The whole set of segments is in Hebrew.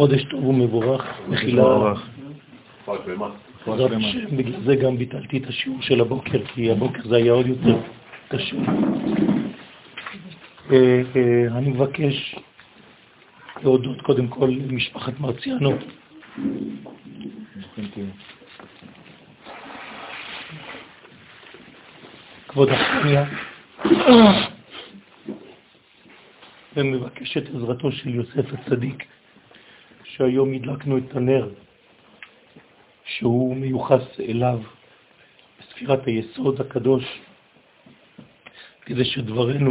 חודש טוב ומבורך, מחילה. בגלל זה גם ביטלתי את השיעור של הבוקר, כי הבוקר זה היה עוד יותר קשה. אה, אה, אני מבקש להודות קודם כל למשפחת מרציאנו. כבוד החניה, ומבקש את עזרתו של יוסף הצדיק, שהיום הדלקנו את הנר שהוא מיוחס אליו בספירת היסוד הקדוש, כדי שדברנו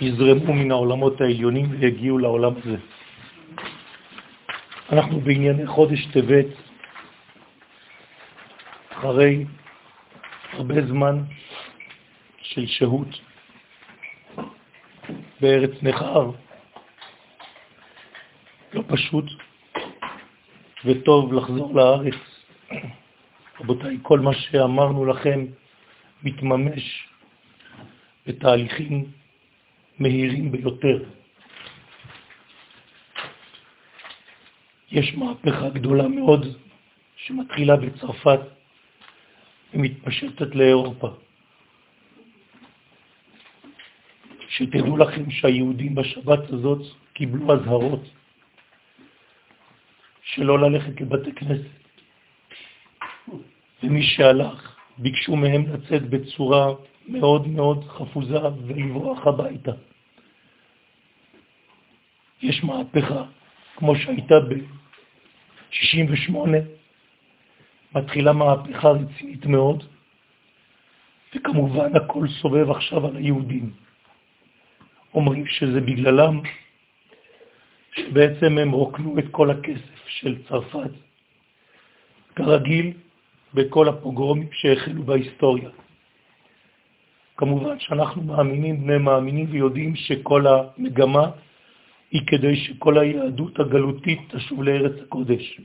יזרמו מן העולמות העליונים ויגיעו לעולם הזה. אנחנו בענייני חודש טבת, אחרי הרבה זמן של שהות בארץ נחר, לא פשוט, וטוב לחזור לארץ. רבותיי, כל מה שאמרנו לכם מתממש בתהליכים מהירים ביותר. יש מהפכה גדולה מאוד שמתחילה בצרפת ומתפשטת לאירופה. שתדעו לכם שהיהודים בשבת הזאת קיבלו הזהרות שלא ללכת לבתי כנסת. ומי שהלך, ביקשו מהם לצאת בצורה מאוד מאוד חפוזה ולברוח הביתה. יש מהפכה, כמו שהייתה ב-68, מתחילה מהפכה רצינית מאוד, וכמובן הכל סובב עכשיו על היהודים. אומרים שזה בגללם שבעצם הם רוקנו את כל הכסף של צרפת, כרגיל בכל הפוגרומים שהחלו בהיסטוריה. כמובן שאנחנו מאמינים, בני מאמינים, ויודעים שכל המגמה היא כדי שכל היהדות הגלותית תשוב לארץ הקודש.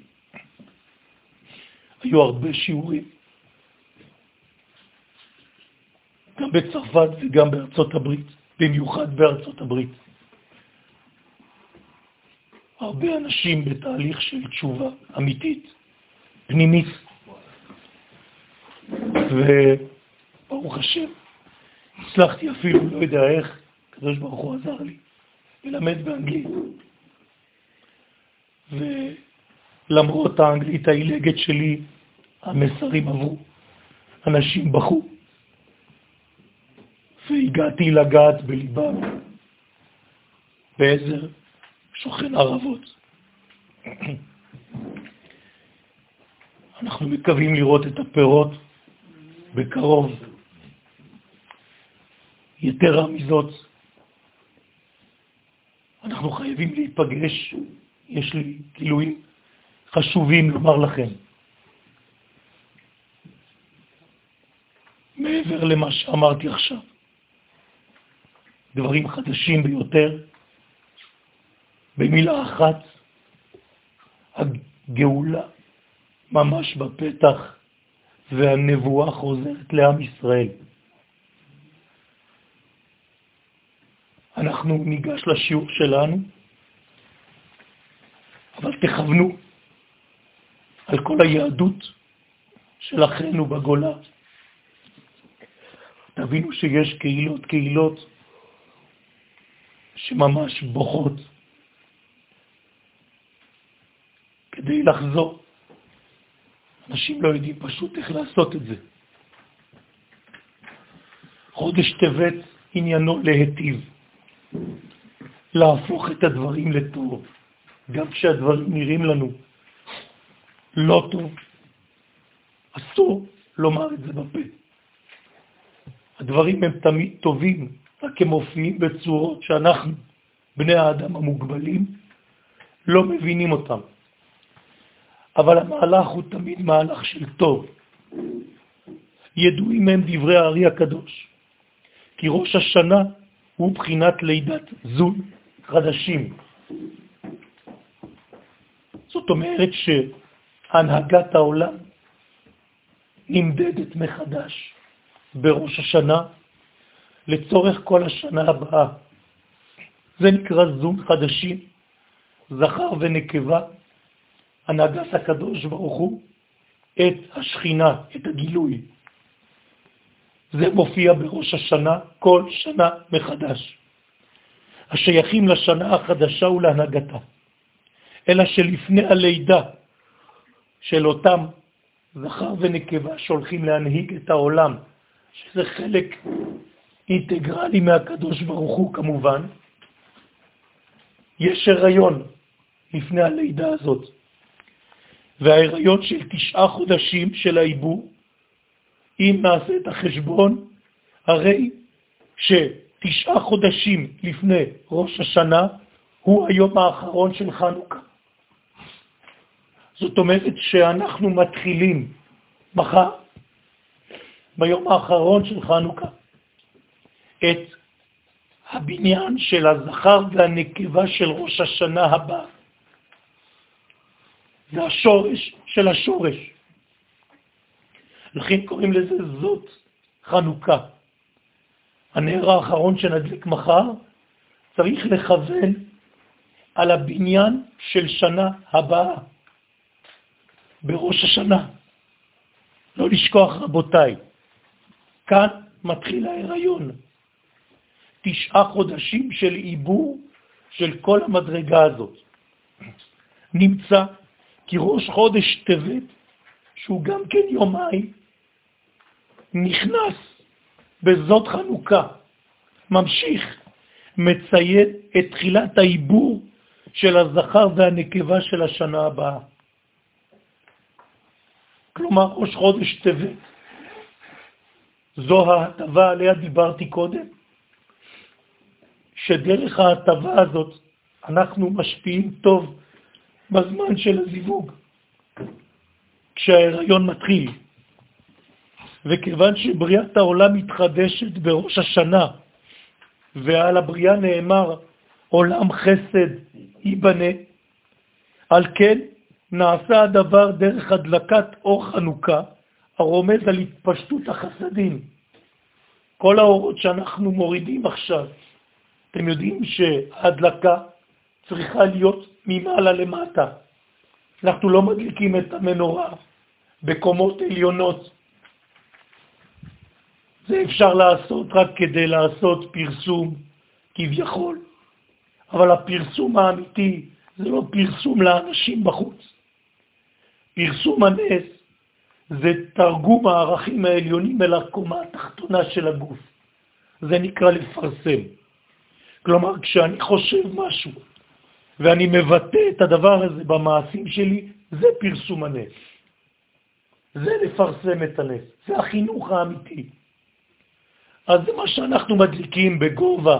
היו הרבה שיעורים, גם בצרפת וגם בארצות הברית, במיוחד בארצות הברית. הרבה אנשים בתהליך של תשובה אמיתית, פנימית. וברוך השם, הצלחתי אפילו, לא יודע איך, הקדוש ברוך הוא עזר לי, ללמד באנגלית. ולמרות האנגלית העילגת שלי, המסרים עברו. אנשים בכו, והגעתי לגעת בליבם. בעזר שוכן ערבות. אנחנו מקווים לראות את הפירות בקרוב. יתרה מזאת, אנחנו חייבים להיפגש, יש לי גילויים חשובים לומר לכם. מעבר למה שאמרתי עכשיו, דברים חדשים ביותר, במילה אחת, הגאולה ממש בפתח והנבואה חוזרת לעם ישראל. אנחנו ניגש לשיעור שלנו, אבל תכוונו על כל היהדות של אחינו בגולה. תבינו שיש קהילות, קהילות שממש בוכות כדי לחזור. אנשים לא יודעים פשוט איך לעשות את זה. חודש טבת עניינו להטיב, להפוך את הדברים לטוב, גם כשהדברים נראים לנו לא טוב. אסור לומר את זה בפה. הדברים הם תמיד טובים, רק הם מופיעים בצורות שאנחנו, בני האדם המוגבלים, לא מבינים אותם. אבל המהלך הוא תמיד מהלך של טוב. ידועים הם דברי הארי הקדוש, כי ראש השנה הוא בחינת לידת זון חדשים. זאת אומרת שהנהגת העולם נמדדת מחדש בראש השנה לצורך כל השנה הבאה. זה נקרא זון חדשים, זכר ונקבה, הנהגת הקדוש ברוך הוא, את השכינה, את הגילוי. זה מופיע בראש השנה כל שנה מחדש. השייכים לשנה החדשה ולהנהגתה, אלא שלפני הלידה של אותם זכר ונקבה שהולכים להנהיג את העולם, שזה חלק אינטגרלי מהקדוש ברוך הוא כמובן, יש הריון לפני הלידה הזאת, וההיריון של תשעה חודשים של העיבור, אם נעשה את החשבון, הרי שתשעה חודשים לפני ראש השנה הוא היום האחרון של חנוכה. זאת אומרת שאנחנו מתחילים מחר, ביום האחרון של חנוכה, את הבניין של הזכר והנקבה של ראש השנה הבא. זה השורש של השורש. לכן קוראים לזה זאת חנוכה. הנר האחרון שנדליק מחר צריך לכוון על הבניין של שנה הבאה, בראש השנה. לא לשכוח, רבותיי, כאן מתחיל ההיריון. תשעה חודשים של עיבור של כל המדרגה הזאת. נמצא כי ראש חודש טבת, שהוא גם כן יומיים, נכנס בזאת חנוכה, ממשיך, מציין את תחילת העיבור של הזכר והנקבה של השנה הבאה. כלומר, ראש חודש טבת. זו ההטבה עליה דיברתי קודם, שדרך ההטבה הזאת אנחנו משפיעים טוב בזמן של הזיווג, כשההיריון מתחיל. וכיוון שבריאת העולם מתחדשת בראש השנה, ועל הבריאה נאמר עולם חסד ייבנה, על כן נעשה הדבר דרך הדלקת אור חנוכה, הרומז על התפשטות החסדים. כל האורות שאנחנו מורידים עכשיו, אתם יודעים שההדלקה צריכה להיות ממעלה למטה. אנחנו לא מדליקים את המנורה בקומות עליונות. זה אפשר לעשות רק כדי לעשות פרסום כביכול, אבל הפרסום האמיתי זה לא פרסום לאנשים בחוץ. פרסום הנס זה תרגום הערכים העליונים אל הקומה התחתונה של הגוף. זה נקרא לפרסם. כלומר, כשאני חושב משהו ואני מבטא את הדבר הזה במעשים שלי, זה פרסום הנס. זה לפרסם את הנס, זה החינוך האמיתי. אז זה מה שאנחנו מדליקים בגובה.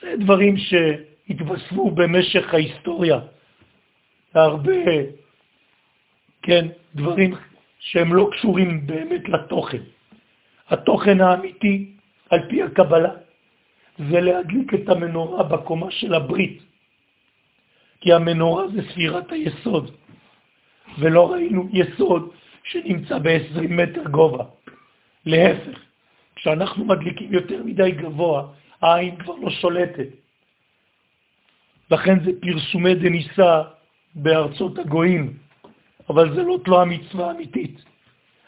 זה דברים שהתווספו במשך ההיסטוריה. הרבה, כן, דברים שהם לא קשורים באמת לתוכן. התוכן האמיתי, על פי הקבלה, זה להדליק את המנורה בקומה של הברית. כי המנורה זה ספירת היסוד, ולא ראינו יסוד שנמצא ב-20 מטר גובה. להפך, כשאנחנו מדליקים יותר מדי גבוה, העין כבר לא שולטת. לכן זה פרסומי דניסה בארצות הגויים, אבל זה לא תלו המצווה האמיתית.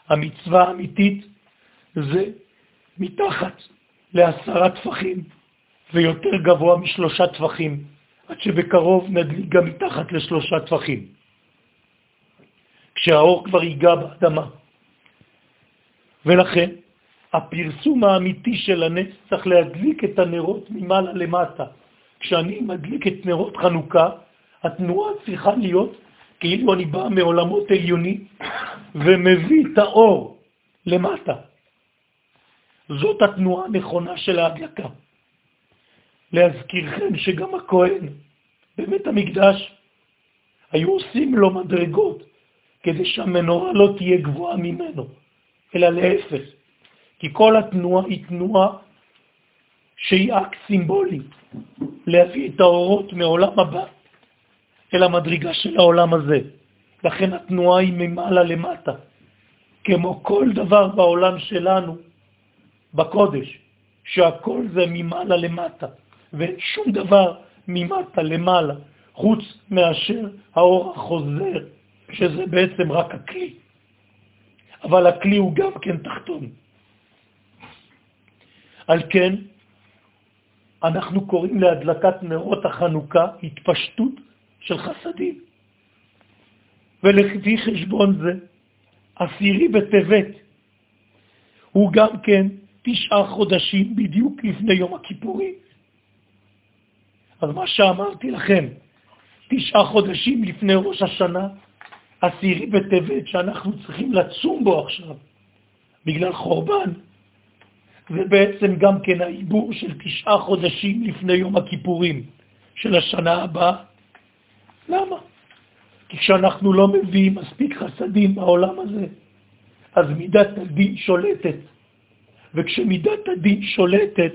המצווה האמיתית זה מתחת לעשרה טפחים ויותר גבוה משלושה טפחים, עד שבקרוב נדליק גם מתחת לשלושה טפחים, כשהאור כבר ייגע באדמה. ולכן, הפרסום האמיתי של הנס צריך להדליק את הנרות ממעלה למטה. כשאני מדליק את נרות חנוכה, התנועה צריכה להיות כאילו אני בא מעולמות עליוני ומביא את האור למטה. זאת התנועה הנכונה של ההדלקה. להזכירכם שגם הכהן בבית המקדש היו עושים לו מדרגות כדי שהמנורה לא תהיה גבוהה ממנו, אלא להפך, כי כל התנועה היא תנועה שהיא אקט סימבולי, להביא את האורות מעולם הבא אל המדרגה של העולם הזה. לכן התנועה היא ממעלה למטה. כמו כל דבר בעולם שלנו, בקודש, שהכל זה ממעלה למטה. ואין שום דבר ממטה למעלה, חוץ מאשר האור החוזר, שזה בעצם רק הכלי. אבל הכלי הוא גם כן תחתון. על כן, אנחנו קוראים להדלקת נרות החנוכה התפשטות של חסדים. ולפי חשבון זה, עשירי בטבת הוא גם כן תשעה חודשים בדיוק לפני יום הכיפורים. אז מה שאמרתי לכם, תשעה חודשים לפני ראש השנה, עשירי בטבת שאנחנו צריכים לצום בו עכשיו, בגלל חורבן, ובעצם גם כן העיבור של תשעה חודשים לפני יום הכיפורים של השנה הבאה. למה? כי כשאנחנו לא מביאים מספיק חסדים בעולם הזה, אז מידת הדין שולטת. וכשמידת הדין שולטת,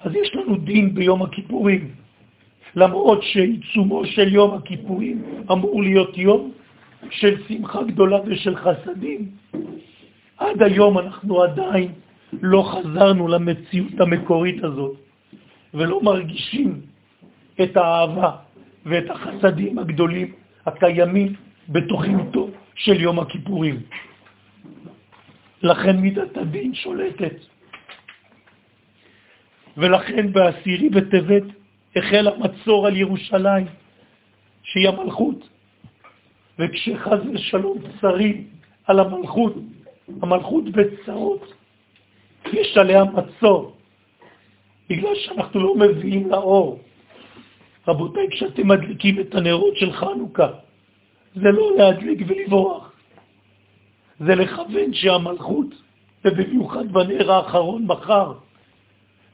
אז יש לנו דין ביום הכיפורים. למרות שעיצומו של יום הכיפורים אמור להיות יום של שמחה גדולה ושל חסדים, עד היום אנחנו עדיין לא חזרנו למציאות המקורית הזאת, ולא מרגישים את האהבה ואת החסדים הגדולים הקיימים בתוכניתו של יום הכיפורים. לכן מידת הדין שולטת. ולכן בעשירי בטבת החל המצור על ירושלים, שהיא המלכות. וכשחז ושלום צרים על המלכות, המלכות בצרות, יש עליה מצור, בגלל שאנחנו לא מביאים לאור. רבותיי, כשאתם מדליקים את הנרות של חנוכה, זה לא להדליק ולברוח, זה לכוון שהמלכות, ובמיוחד בנר האחרון מחר,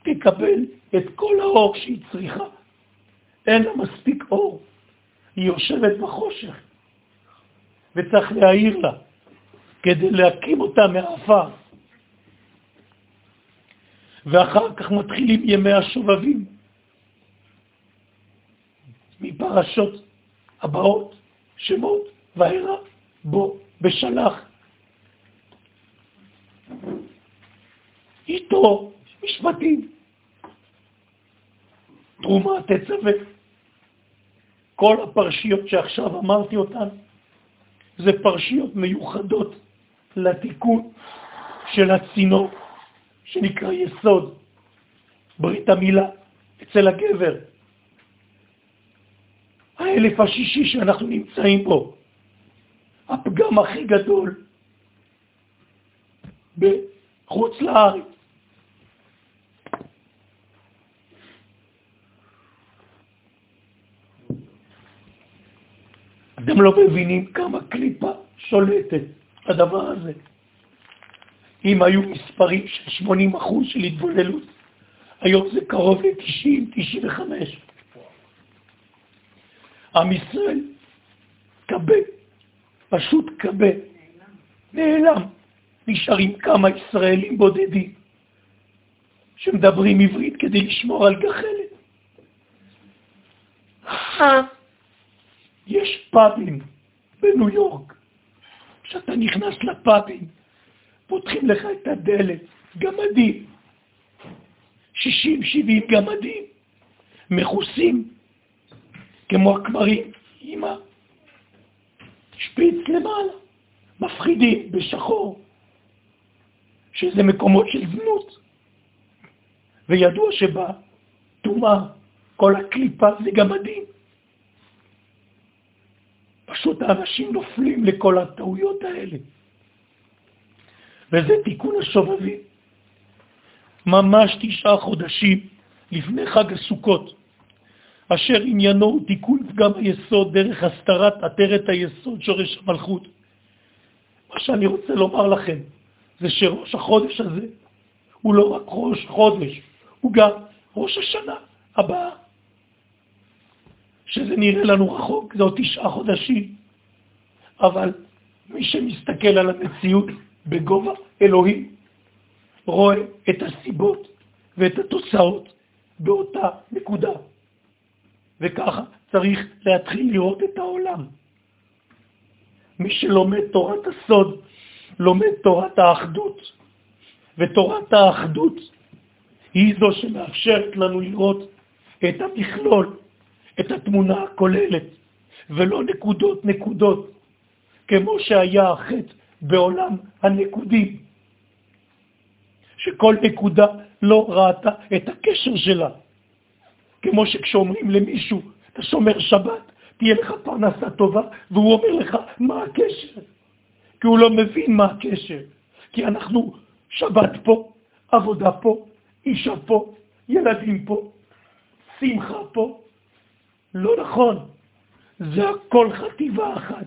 תקבל את כל האור שהיא צריכה. אין לה מספיק אור, היא יושבת בחושך, וצריך להעיר לה כדי להקים אותה מהעפר. ואחר כך מתחילים ימי השובבים מפרשות הבאות, שמות והרע בו בשלח. איתו משפטים, תרומה תצווה. כל הפרשיות שעכשיו אמרתי אותן, זה פרשיות מיוחדות לתיקון של הצינור שנקרא יסוד, ברית המילה, אצל הגבר. האלף השישי שאנחנו נמצאים בו, הפגם הכי גדול בחוץ לארץ. אתם לא מבינים כמה קליפה שולטת הדבר הזה. אם היו מספרים של 80 אחוז של התבוללות, היום זה קרוב ל-90-95. עם ישראל קבה, פשוט קבה, נעלם. נשארים כמה ישראלים בודדים שמדברים עברית כדי לשמור על גחלת. יש פאבים בניו יורק, כשאתה נכנס לפאבים, פותחים לך את הדלת, גמדים, 60-70 גמדים, מכוסים, כמו הכמרים, עם השפיץ למעלה, מפחידים בשחור, שזה מקומות של זנות. וידוע שבטומאה כל הקליפה זה גמדים. פשוט האנשים נופלים לכל הטעויות האלה. וזה תיקון השובבים. ממש תשעה חודשים לפני חג הסוכות, אשר עניינו הוא תיקון פגם היסוד דרך הסתרת עטרת היסוד שורש המלכות. מה שאני רוצה לומר לכם זה שראש החודש הזה הוא לא רק ראש חודש, הוא גם ראש השנה הבאה. שזה נראה לנו רחוק, זה עוד תשעה חודשים, אבל מי שמסתכל על המציאות בגובה אלוהים, רואה את הסיבות ואת התוצאות באותה נקודה. וככה צריך להתחיל לראות את העולם. מי שלומד תורת הסוד, לומד תורת האחדות, ותורת האחדות היא זו שמאפשרת לנו לראות את המכלול, את התמונה הכוללת, ולא נקודות נקודות, כמו שהיה החטא בעולם הנקודים, שכל נקודה לא ראתה את הקשר שלה. כמו שכשאומרים למישהו, אתה שומר שבת, תהיה לך פרנסה טובה, והוא אומר לך, מה הקשר? כי הוא לא מבין מה הקשר. כי אנחנו שבת פה, עבודה פה, אישה פה, ילדים פה, שמחה פה. לא נכון. זה הכל חטיבה אחת.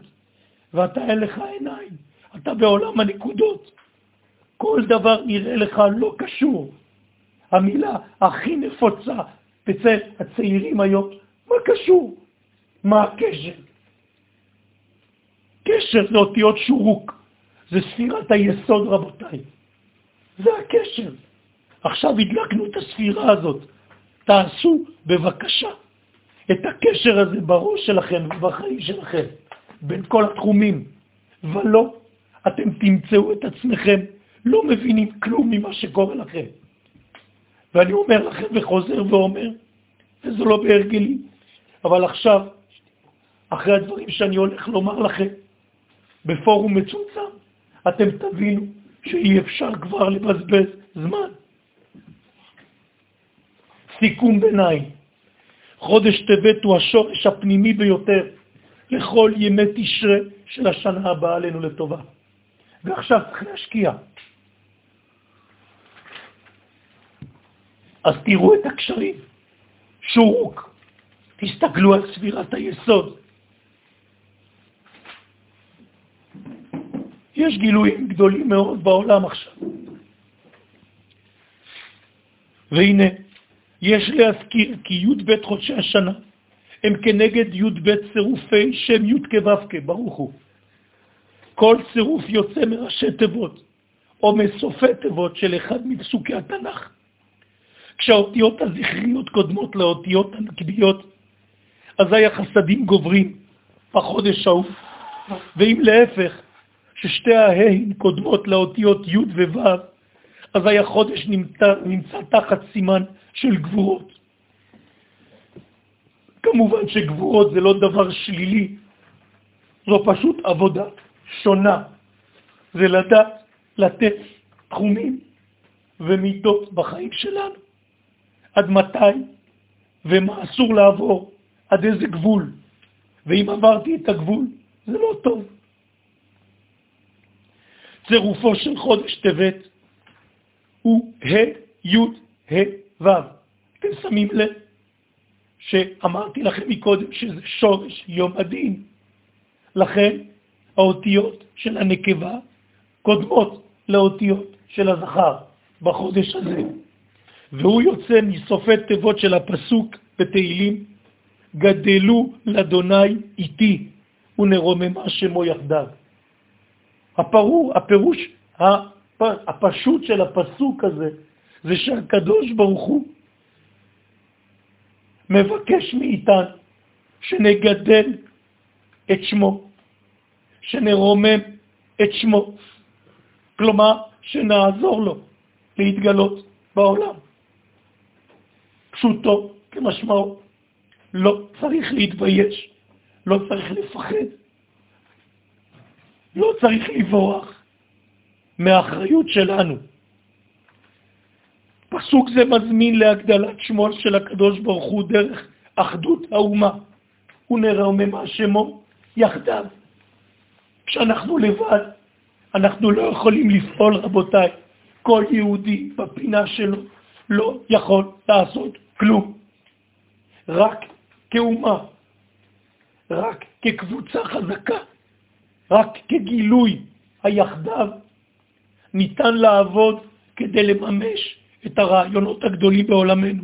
ואתה אין לך עיניים, אתה בעולם הנקודות. כל דבר נראה לך לא קשור. המילה הכי נפוצה אצל הצעירים היום, מה קשור? מה הקשר? קשר זה אותיות שורוק, זה ספירת היסוד רבותיי. זה הקשר. עכשיו הדלקנו את הספירה הזאת. תעשו בבקשה את הקשר הזה בראש שלכם ובחיים שלכם, בין כל התחומים, ולא, אתם תמצאו את עצמכם לא מבינים כלום ממה שקורה לכם. ואני אומר לכם וחוזר ואומר, וזה לא בהרגלי, אבל עכשיו, אחרי הדברים שאני הולך לומר לכם, בפורום מצומצם, אתם תבינו שאי אפשר כבר לבזבז זמן. סיכום ביניים, חודש טבת הוא השורש הפנימי ביותר לכל ימי תשרה של השנה הבאה עלינו לטובה. ועכשיו צריך להשקיע. אז תראו את הקשרים, שורוק, תסתכלו על סבירת היסוד. יש גילויים גדולים מאוד בעולם עכשיו. והנה, יש להזכיר כי י"ב חודשי השנה הם כנגד י"ב צירופי שם י' כו' ברוך הוא. כל צירוף יוצא מראשי תיבות או מסופי תיבות של אחד מפסוקי התנ"ך. כשהאותיות הזכריות קודמות לאותיות הנקביות, אזי החסדים גוברים בחודש ההוא, ואם להפך, ששתי ההין קודמות לאותיות י' וו', אזי החודש נמצא, נמצא תחת סימן של גבורות. כמובן שגבורות זה לא דבר שלילי, זו פשוט עבודה שונה. זה לדעת לתת תחומים ומידות בחיים שלנו. עד מתי ומה אסור לעבור, עד איזה גבול. ואם עברתי את הגבול, זה לא טוב. צירופו של חודש טבת הוא ה' י' ה' ו'. אתם שמים לב שאמרתי לכם מקודם שזה שורש יום הדין. לכן האותיות של הנקבה קודמות לאותיות של הזכר בחודש הזה. והוא יוצא מסופי תיבות של הפסוק בתהילים, גדלו לאדוני איתי ונרוממה שמו יחדיו. הפרור, הפירוש הפשוט של הפסוק הזה זה שהקדוש ברוך הוא מבקש מאיתנו שנגדל את שמו, שנרומם את שמו, כלומר שנעזור לו להתגלות בעולם. פשוטו כמשמעו. לא צריך להתבייש, לא צריך לפחד, לא צריך לברוח מהאחריות שלנו. פסוק זה מזמין להגדלת שמו של הקדוש ברוך הוא דרך אחדות האומה ונרוממה שמו יחדיו. כשאנחנו לבד, אנחנו לא יכולים לפעול, רבותיי. כל יהודי בפינה שלו לא יכול לעשות כלום. רק כאומה, רק כקבוצה חזקה, רק כגילוי היחדיו, ניתן לעבוד כדי לממש את הרעיונות הגדולים בעולמנו.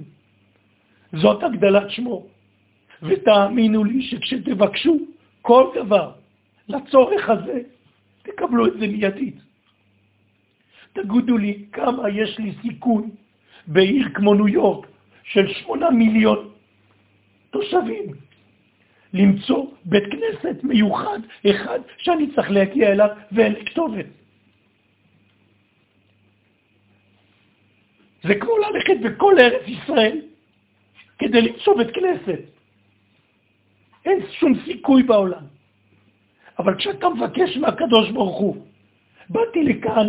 זאת הגדלת שמו. ותאמינו לי שכשתבקשו כל דבר לצורך הזה, תקבלו את זה מיידית. תגידו לי כמה יש לי סיכוי בעיר כמו ניו יורק של שמונה מיליון תושבים למצוא בית כנסת מיוחד אחד שאני צריך להגיע אליו ואין לי כתובת. זה כמו ללכת בכל ארץ ישראל כדי למצוא בית כנסת. אין שום סיכוי בעולם. אבל כשאתה מבקש מהקדוש ברוך הוא, באתי לכאן,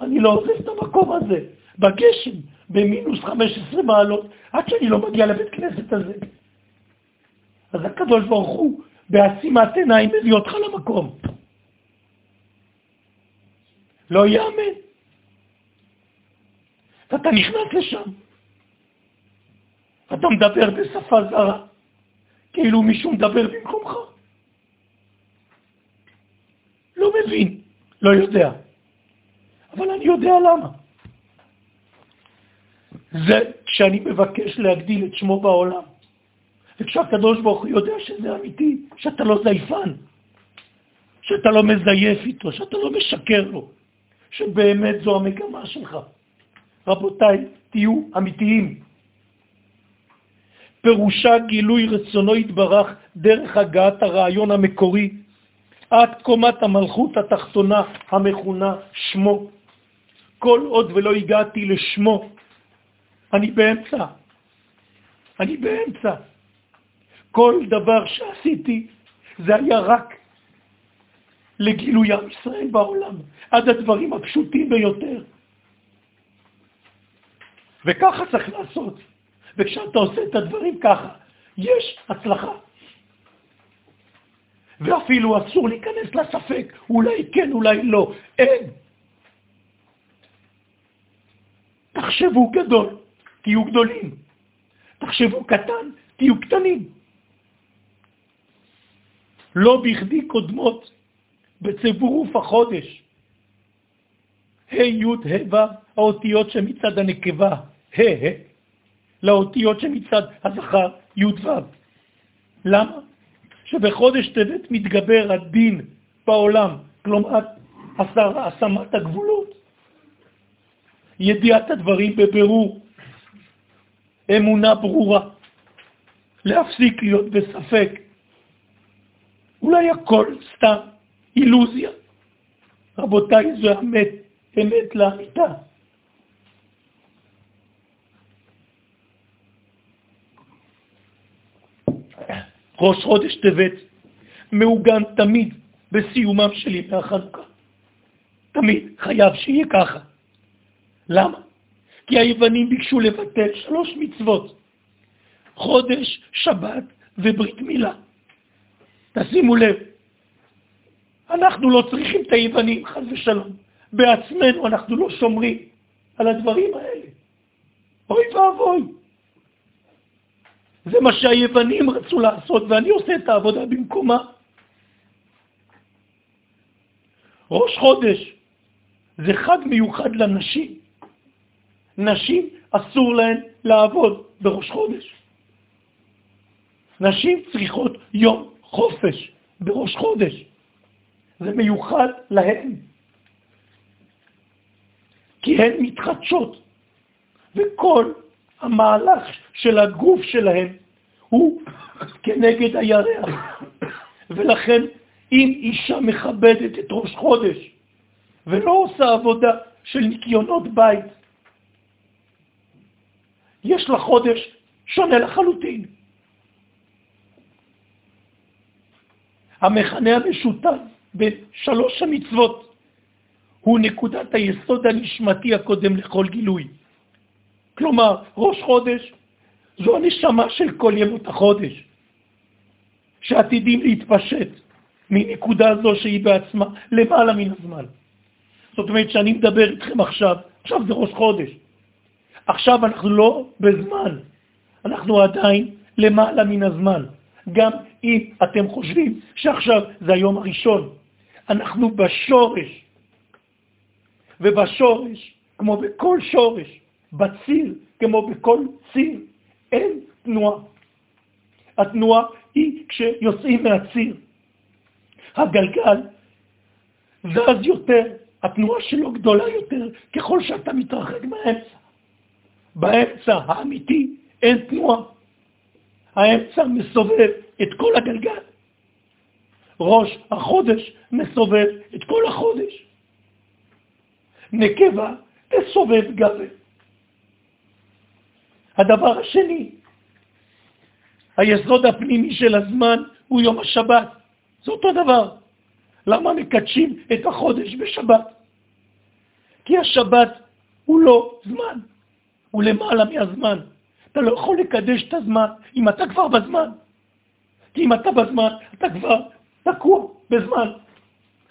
אני לא עוזב את המקום הזה, בגשם, במינוס 15 מעלות, עד שאני לא מגיע לבית כנסת הזה. אז הקדוש ברוך הוא, בעצימת עיניים, מביא אותך למקום. לא יאמן. ואתה נכנס לשם, אתה מדבר בשפה זרה, כאילו מישהו מדבר במקומך. לא מבין, לא יודע. אבל אני יודע למה. זה כשאני מבקש להגדיל את שמו בעולם. וכשהקדוש ברוך הוא יודע שזה אמיתי, שאתה לא זייפן, שאתה לא מזייף איתו, שאתה לא משקר לו, שבאמת זו המגמה שלך. רבותיי, תהיו אמיתיים. פירושה גילוי רצונו יתברך דרך הגעת הרעיון המקורי עד קומת המלכות התחתונה המכונה שמו. כל עוד ולא הגעתי לשמו, אני באמצע. אני באמצע. כל דבר שעשיתי זה היה רק לגילוי עם ישראל בעולם, עד הדברים הפשוטים ביותר. וככה צריך לעשות. וכשאתה עושה את הדברים ככה, יש הצלחה. ואפילו אסור להיכנס לספק, אולי כן, אולי לא, אין. תחשבו גדול, תהיו גדולים. תחשבו קטן, תהיו קטנים. לא בכדי קודמות בצירוף החודש. ה' י' ה' ו', האותיות שמצד הנקבה, ה' לאותיות שמצד הזכר, י' ו'. למה? שבחודש טבת מתגבר הדין בעולם, כלומר השמת הגבולות, ידיעת הדברים בבירור, אמונה ברורה, להפסיק להיות בספק, אולי הכל סתם אילוזיה. רבותיי, זו אמת, אמת לאמיתה. ראש חודש טבת מעוגן תמיד בסיומם של ימי החנוכה. תמיד חייב שיהיה ככה. למה? כי היוונים ביקשו לבטל שלוש מצוות, חודש, שבת וברית מילה. תשימו לב, אנחנו לא צריכים את היוונים, חס ושלום. בעצמנו אנחנו לא שומרים על הדברים האלה. אוי ואבוי. זה מה שהיוונים רצו לעשות, ואני עושה את העבודה במקומה. ראש חודש זה חג מיוחד לנשים. נשים אסור להן לעבוד בראש חודש. נשים צריכות יום חופש בראש חודש. זה מיוחד להן. כי הן מתחדשות, וכל המהלך של הגוף שלהם הוא כנגד הירח. ולכן אם אישה מכבדת את ראש חודש ולא עושה עבודה של ניקיונות בית, יש לה חודש שונה לחלוטין. המכנה המשותף בין שלוש המצוות הוא נקודת היסוד הנשמתי הקודם לכל גילוי. כלומר, ראש חודש זו הנשמה של כל ימות החודש, שעתידים להתפשט מנקודה זו שהיא בעצמה למעלה מן הזמן. זאת אומרת שאני מדבר איתכם עכשיו, עכשיו זה ראש חודש. עכשיו אנחנו לא בזמן, אנחנו עדיין למעלה מן הזמן. גם אם אתם חושבים שעכשיו זה היום הראשון, אנחנו בשורש. ובשורש, כמו בכל שורש, בציר, כמו בכל ציר, אין תנועה. התנועה היא כשיוצאים מהציר. הגלגל זז יותר, התנועה שלו גדולה יותר ככל שאתה מתרחק מהאמצע. באמצע האמיתי אין תנועה. האמצע מסובב את כל הגלגל. ראש החודש מסובב את כל החודש. נקבה תסובב גבי. הדבר השני, היסוד הפנימי של הזמן הוא יום השבת. זה אותו דבר. למה מקדשים את החודש בשבת? כי השבת הוא לא זמן, הוא למעלה מהזמן. אתה לא יכול לקדש את הזמן אם אתה כבר בזמן. כי אם אתה בזמן, אתה כבר תקוע בזמן.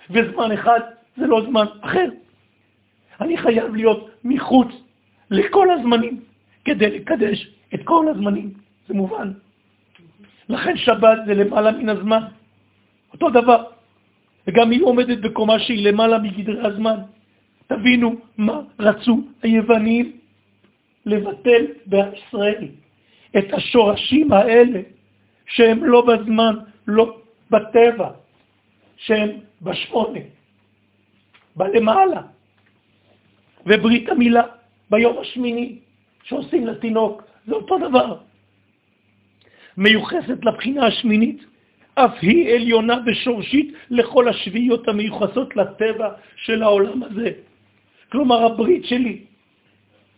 וזמן אחד זה לא זמן אחר. אני חייב להיות מחוץ לכל הזמנים כדי לקדש את כל הזמנים. זה מובן. לכן שבת זה למעלה מן הזמן. אותו דבר. וגם היא עומדת בקומה שהיא למעלה מגדרי הזמן. תבינו מה רצו היוונים לבטל בישראל. את השורשים האלה, שהם לא בזמן, לא בטבע, שהם בשמונה, בלמעלה. וברית המילה ביום השמיני שעושים לתינוק, זה אותו דבר. מיוחסת לבחינה השמינית, אף היא עליונה ושורשית לכל השביעיות המיוחסות לטבע של העולם הזה. כלומר, הברית שלי,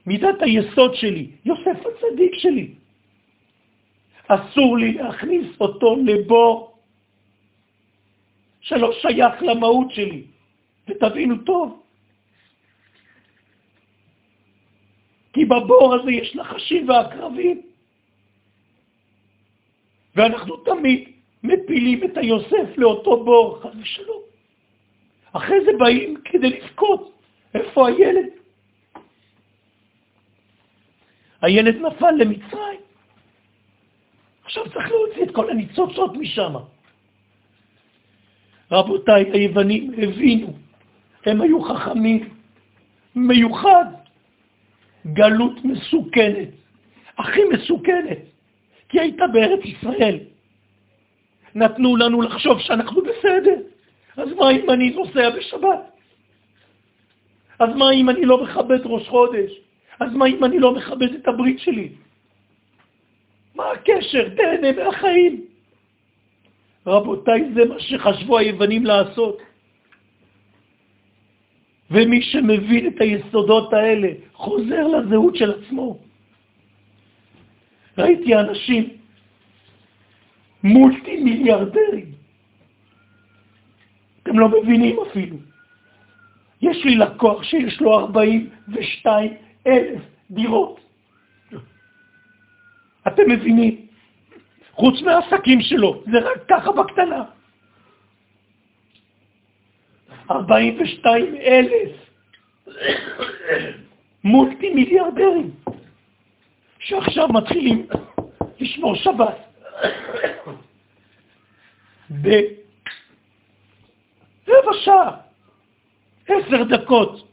מידת היסוד שלי, יוסף הצדיק שלי, אסור לי להכניס אותו לבור שלא שייך למהות שלי. ותבינו טוב, כי בבור הזה יש נחשים ועקרבים, ואנחנו תמיד מפילים את היוסף לאותו בור, חס ושלום. אחרי זה באים כדי לבכות. איפה הילד? הילד נפל למצרים. עכשיו צריך להוציא את כל הניצוצות משם. רבותיי, היוונים הבינו, הם היו חכמים, מיוחד, גלות מסוכנת, הכי מסוכנת, כי הייתה בארץ ישראל. נתנו לנו לחשוב שאנחנו בסדר. אז מה אם אני נוסע בשבת? אז מה אם אני לא מכבד ראש חודש? אז מה אם אני לא מכבד את הברית שלי? מה הקשר? תהנה מהחיים. רבותיי, זה מה שחשבו היוונים לעשות. ומי שמבין את היסודות האלה חוזר לזהות של עצמו. ראיתי אנשים מולטי מיליארדרים. אתם לא מבינים אפילו. יש לי לקוח שיש לו 42 אלף דירות. אתם מבינים? חוץ מהעסקים שלו, זה רק ככה בקטנה. 42 אלף מולטי מיליארדרים שעכשיו מתחילים לשמור שבת. ברבע שעה, עשר דקות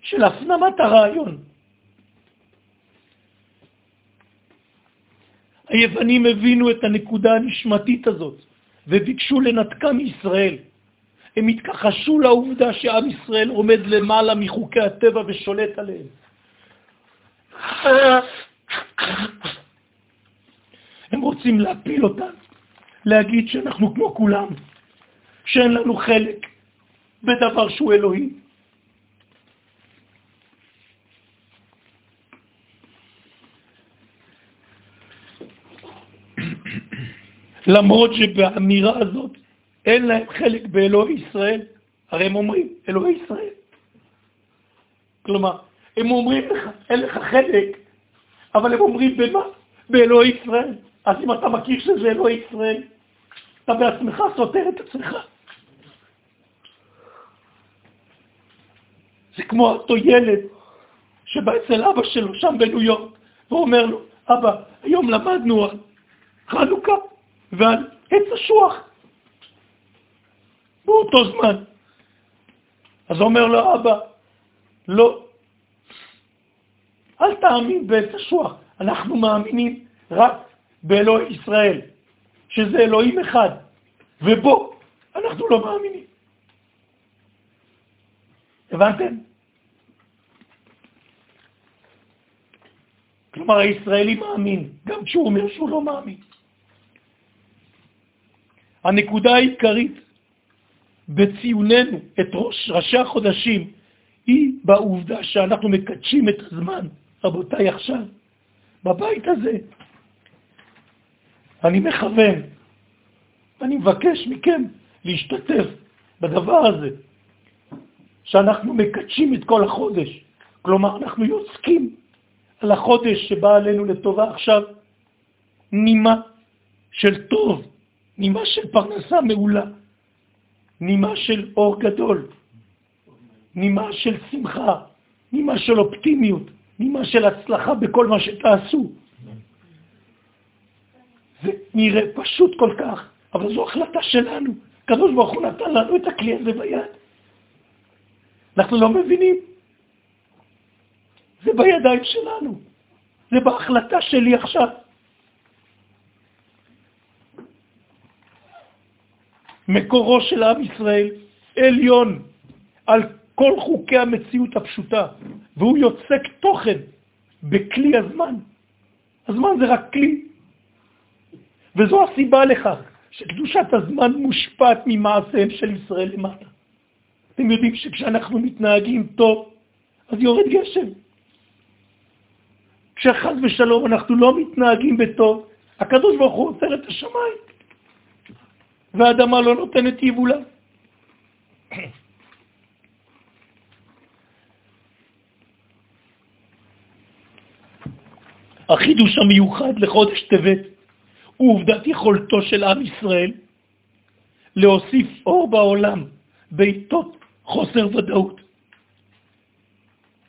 של הפנמת הרעיון. היוונים הבינו את הנקודה הנשמתית הזאת וביקשו לנתקה מישראל. הם התכחשו לעובדה שעם ישראל עומד למעלה מחוקי הטבע ושולט עליהם. הם רוצים להפיל אותנו, להגיד שאנחנו כמו כולם, שאין לנו חלק בדבר שהוא אלוהי. למרות שבאמירה הזאת אין להם חלק באלוהי ישראל, הרי הם אומרים, אלוהי ישראל. כלומר, הם אומרים לך, אין לך חלק, אבל הם אומרים במה? באלוהי ישראל. אז אם אתה מכיר שזה אלוהי ישראל, אתה בעצמך סותר את עצמך. זה כמו אותו ילד שבא אצל אבא שלו שם בניו יורק ואומר לו, אבא, היום למדנו על חנוכה ועל עץ אשוח. באותו זמן. אז אומר לו אבא, לא, אל תאמין בעץ אשוח, אנחנו מאמינים רק באלוהי ישראל, שזה אלוהים אחד, ובו אנחנו לא מאמינים. הבנתם? כלומר, הישראלי מאמין, גם כשהוא אומר שהוא לא מאמין. הנקודה העיקרית בציוננו את ראש, ראשי החודשים היא בעובדה שאנחנו מקדשים את הזמן. רבותיי, עכשיו, בבית הזה, אני מכוון ואני מבקש מכם להשתתף בדבר הזה, שאנחנו מקדשים את כל החודש. כלומר, אנחנו יוצקים על החודש שבא עלינו לטובה עכשיו נימה של טוב, נימה של פרנסה מעולה, נימה של אור גדול, נימה של שמחה, נימה של אופטימיות, נימה של הצלחה בכל מה שתעשו. זה נראה פשוט כל כך, אבל זו החלטה שלנו. הקדוש ברוך הוא נתן לנו את הכלי הזה ביד. אנחנו לא מבינים. זה בידיים שלנו. זה בהחלטה שלי עכשיו. מקורו של עם ישראל עליון על כל חוקי המציאות הפשוטה, והוא יוצק תוכן בכלי הזמן. הזמן זה רק כלי, וזו הסיבה לכך שקדושת הזמן מושפעת ממעשיהם של ישראל למטה. אתם יודעים שכשאנחנו מתנהגים טוב, אז יורד גשם. כשחז ושלום אנחנו לא מתנהגים בטוב, הקדוש ברוך הוא עוצר את השמיים, והאדמה לא נותנת יבולה. החידוש המיוחד לחודש טבת הוא עובדת יכולתו של עם ישראל להוסיף אור בעולם בעיתות חוסר ודאות.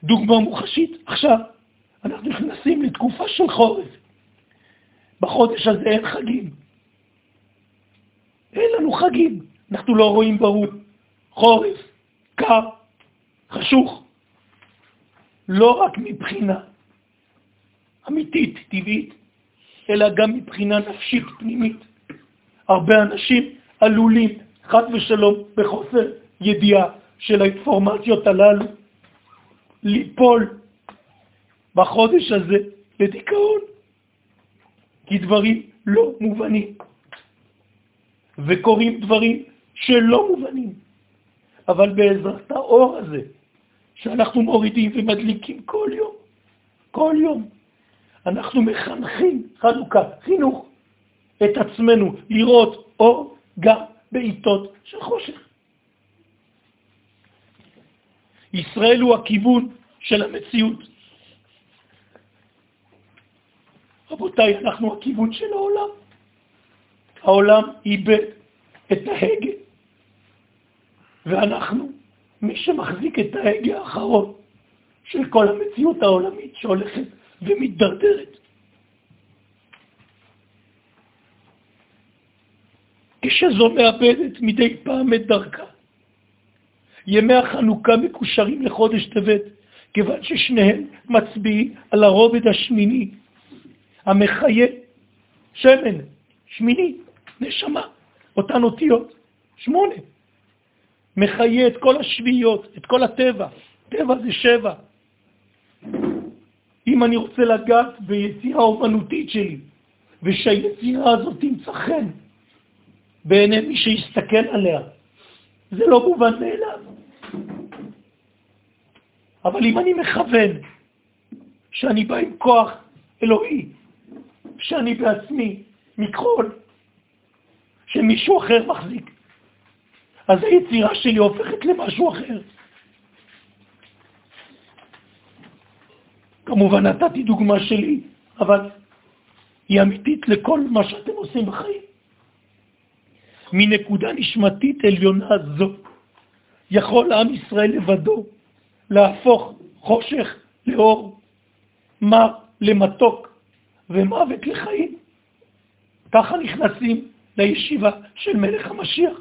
דוגמה מוחשית, עכשיו אנחנו נכנסים לתקופה של חורף. בחודש הזה אין חגים. אין לנו חגים, אנחנו לא רואים ברור. חורף, קר, חשוך. לא רק מבחינה אמיתית, טבעית, אלא גם מבחינה נפשית פנימית. הרבה אנשים עלולים, חד ושלום, בחוסר ידיעה של האינפורמציות הללו, ליפול בחודש הזה לדיכאון, כי דברים לא מובנים, וקורים דברים שלא מובנים, אבל בעזרת האור הזה, שאנחנו מורידים ומדליקים כל יום, כל יום, אנחנו מחנכים, חנוכה, חינוך, את עצמנו לראות אור גם בעיתות של חושך. ישראל הוא הכיוון של המציאות. רבותיי, אנחנו הכיוון של העולם. העולם איבד את ההגה, ואנחנו מי שמחזיק את ההגה האחרון של כל המציאות העולמית שהולכת ומתדרדרת. כשזו מאבדת מדי פעם את דרכה. ימי החנוכה מקושרים לחודש טבת, כיוון ששניהם מצביעים על הרובד השמיני, המחיה שמן, שמיני, נשמה, אותן אותיות, שמונה. מחיה את כל השביעיות, את כל הטבע. טבע זה שבע. אם אני רוצה לגעת ביצירה אומנותית שלי, ושהיצירה הזאת תמצא חן בעיני מי שיסתכל עליה, זה לא מובן מאליו. אבל אם אני מכוון שאני בא עם כוח אלוהי, שאני בעצמי מכחול, שמישהו אחר מחזיק, אז היצירה שלי הופכת למשהו אחר. כמובן נתתי דוגמה שלי, אבל היא אמיתית לכל מה שאתם עושים בחיים. מנקודה נשמתית עליונה זו יכול עם ישראל לבדו להפוך חושך לאור, מר למתוק ומוות לחיים. ככה נכנסים לישיבה של מלך המשיח.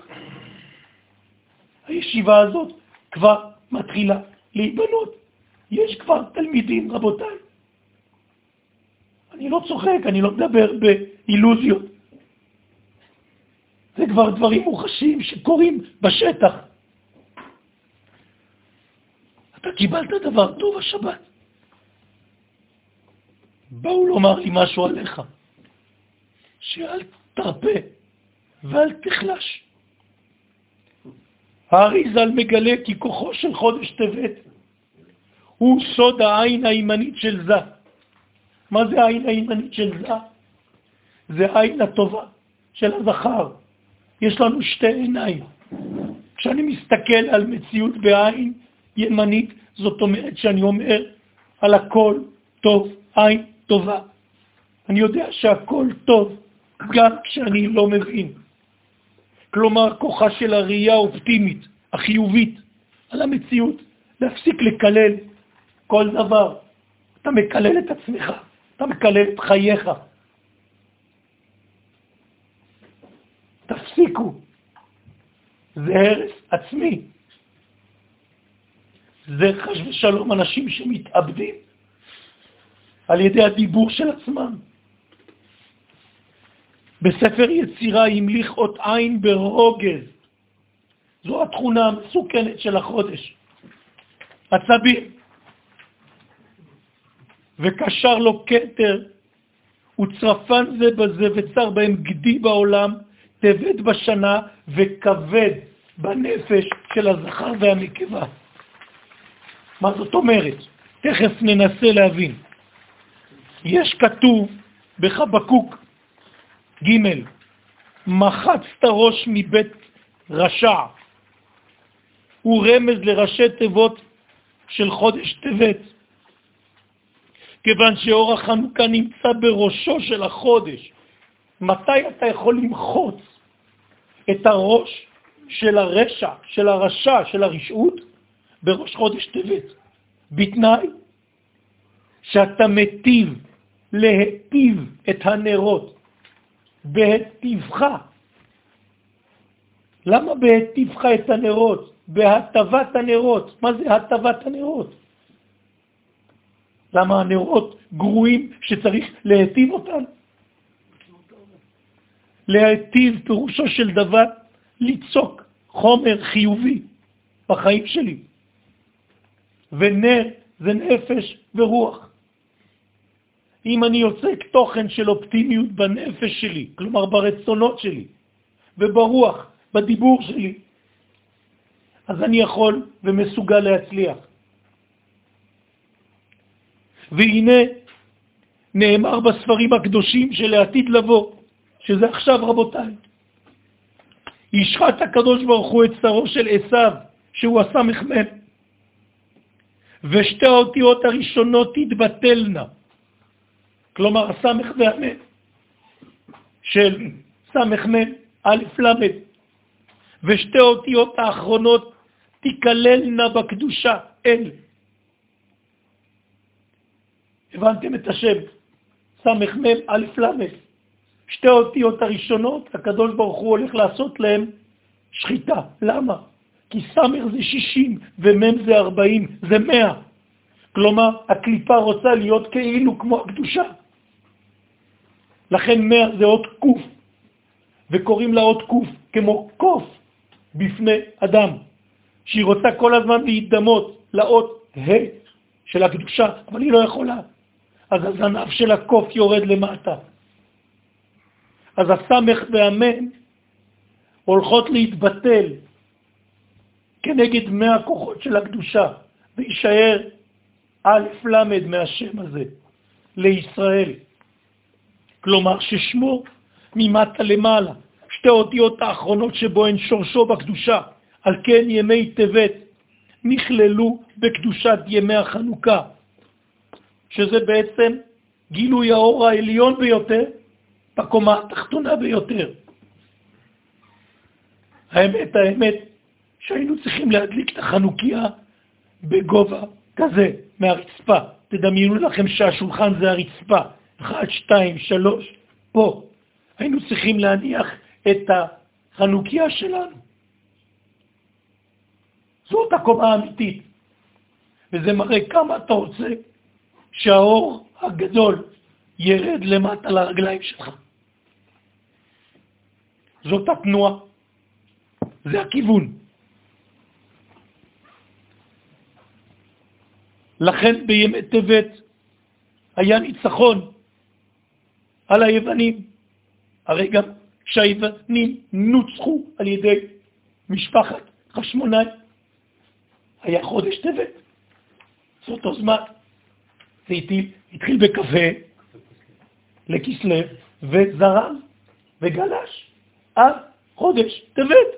הישיבה הזאת כבר מתחילה להיבנות. יש כבר תלמידים, רבותיי. אני לא צוחק, אני לא מדבר באילוזיות. זה כבר דברים מוחשים שקורים בשטח. אתה קיבלת דבר טוב השבת. באו לומר לי משהו עליך, שאל תרפה ואל תחלש. האריזל מגלה כי כוחו של חודש טבת הוא סוד העין הימנית של זה. מה זה העין הימנית של זה? זה העין הטובה של הזכר, יש לנו שתי עיניים. כשאני מסתכל על מציאות בעין ימנית, זאת אומרת שאני אומר על הכל טוב, עין טובה. אני יודע שהכל טוב, גם כשאני לא מבין. כלומר, כוחה של הראייה האופטימית, החיובית, על המציאות, להפסיק לקלל כל דבר. אתה מקלל את עצמך, אתה מקלל את חייך. תפסיקו. זה הרס עצמי. זה חש ושלום אנשים שמתאבדים על ידי הדיבור של עצמם. בספר יצירה המליך אות עין ברוגז. זו התכונה המסוכנת של החודש. עצבים. וקשר לו כתר וצרפן זה בזה וצר בהם גדי בעולם, טבת בשנה וכבד בנפש של הזכר והנקבה. מה זאת אומרת? תכף ננסה להבין. יש כתוב בחבקוק ג' מחצת ראש מבית רשע, הוא רמז לראשי תיבות של חודש טבת, כיוון שאור החנוכה נמצא בראשו של החודש. מתי אתה יכול למחוץ את הראש של הרשע, של הרשע, של הרשעות, בראש חודש טבת? בתנאי שאתה מטיב להטיב את הנרות. בהטיבך. למה בהטיבך את הנרות? בהטבת הנרות. מה זה הטבת הנרות? למה הנרות גרועים שצריך להטיב אותם? להטיב פירושו של דבר ליצוק חומר חיובי בחיים שלי. ונר זה נפש ורוח. אם אני יוצק תוכן של אופטימיות בנפש שלי, כלומר ברצונות שלי, וברוח, בדיבור שלי, אז אני יכול ומסוגל להצליח. והנה נאמר בספרים הקדושים שלעתיד לבוא, שזה עכשיו רבותיי, ישחט הקדוש ברוך הוא את שרו של עשיו, שהוא הסמ"ם, ושתי האותיות הראשונות תתבטלנה. כלומר הסמך והמם של סמך מם, א' ל', ושתי אותיות האחרונות תיכללנה בקדושה, אל. הבנתם את השם, סמך מם, א' ל', שתי האותיות הראשונות, הקדוש ברוך הוא הולך לעשות להם שחיטה. למה? כי סמך זה 60 ומם זה 40, זה 100. כלומר, הקליפה רוצה להיות כאילו כמו הקדושה. לכן מאה זה אות קוף, וקוראים לה אות קוף כמו קוף בפני אדם, שהיא רוצה כל הזמן להידמות לאות ה' של הקדושה, אבל היא לא יכולה. אז הזנב של הקוף יורד למטה. אז הסמך והמן הולכות להתבטל כנגד מאה הכוחות של הקדושה, ויישאר א' ל' מהשם הזה לישראל. כלומר ששמו ממטה למעלה, שתי אותיות האחרונות שבו הן שורשו בקדושה, על כן ימי טבת נכללו בקדושת ימי החנוכה, שזה בעצם גילוי האור העליון ביותר בקומה התחתונה ביותר. האמת, האמת, שהיינו צריכים להדליק את החנוכיה בגובה כזה, מהרצפה. תדמיינו לכם שהשולחן זה הרצפה, אחד, שתיים, שלוש, פה. היינו צריכים להניח את החנוכיה שלנו. זאת הקומה האמיתית. וזה מראה כמה אתה רוצה שהאור הגדול ירד למטה לרגליים שלך. זאת התנועה, זה הכיוון. לכן בימי טבת היה ניצחון על היוונים. הרי גם כשהיוונים נוצחו על ידי משפחת חשמונאי, היה חודש טבת. זה אותו זמן. זה התחיל, התחיל בקפה לכסלו וזרם וגלש עד חודש טבת.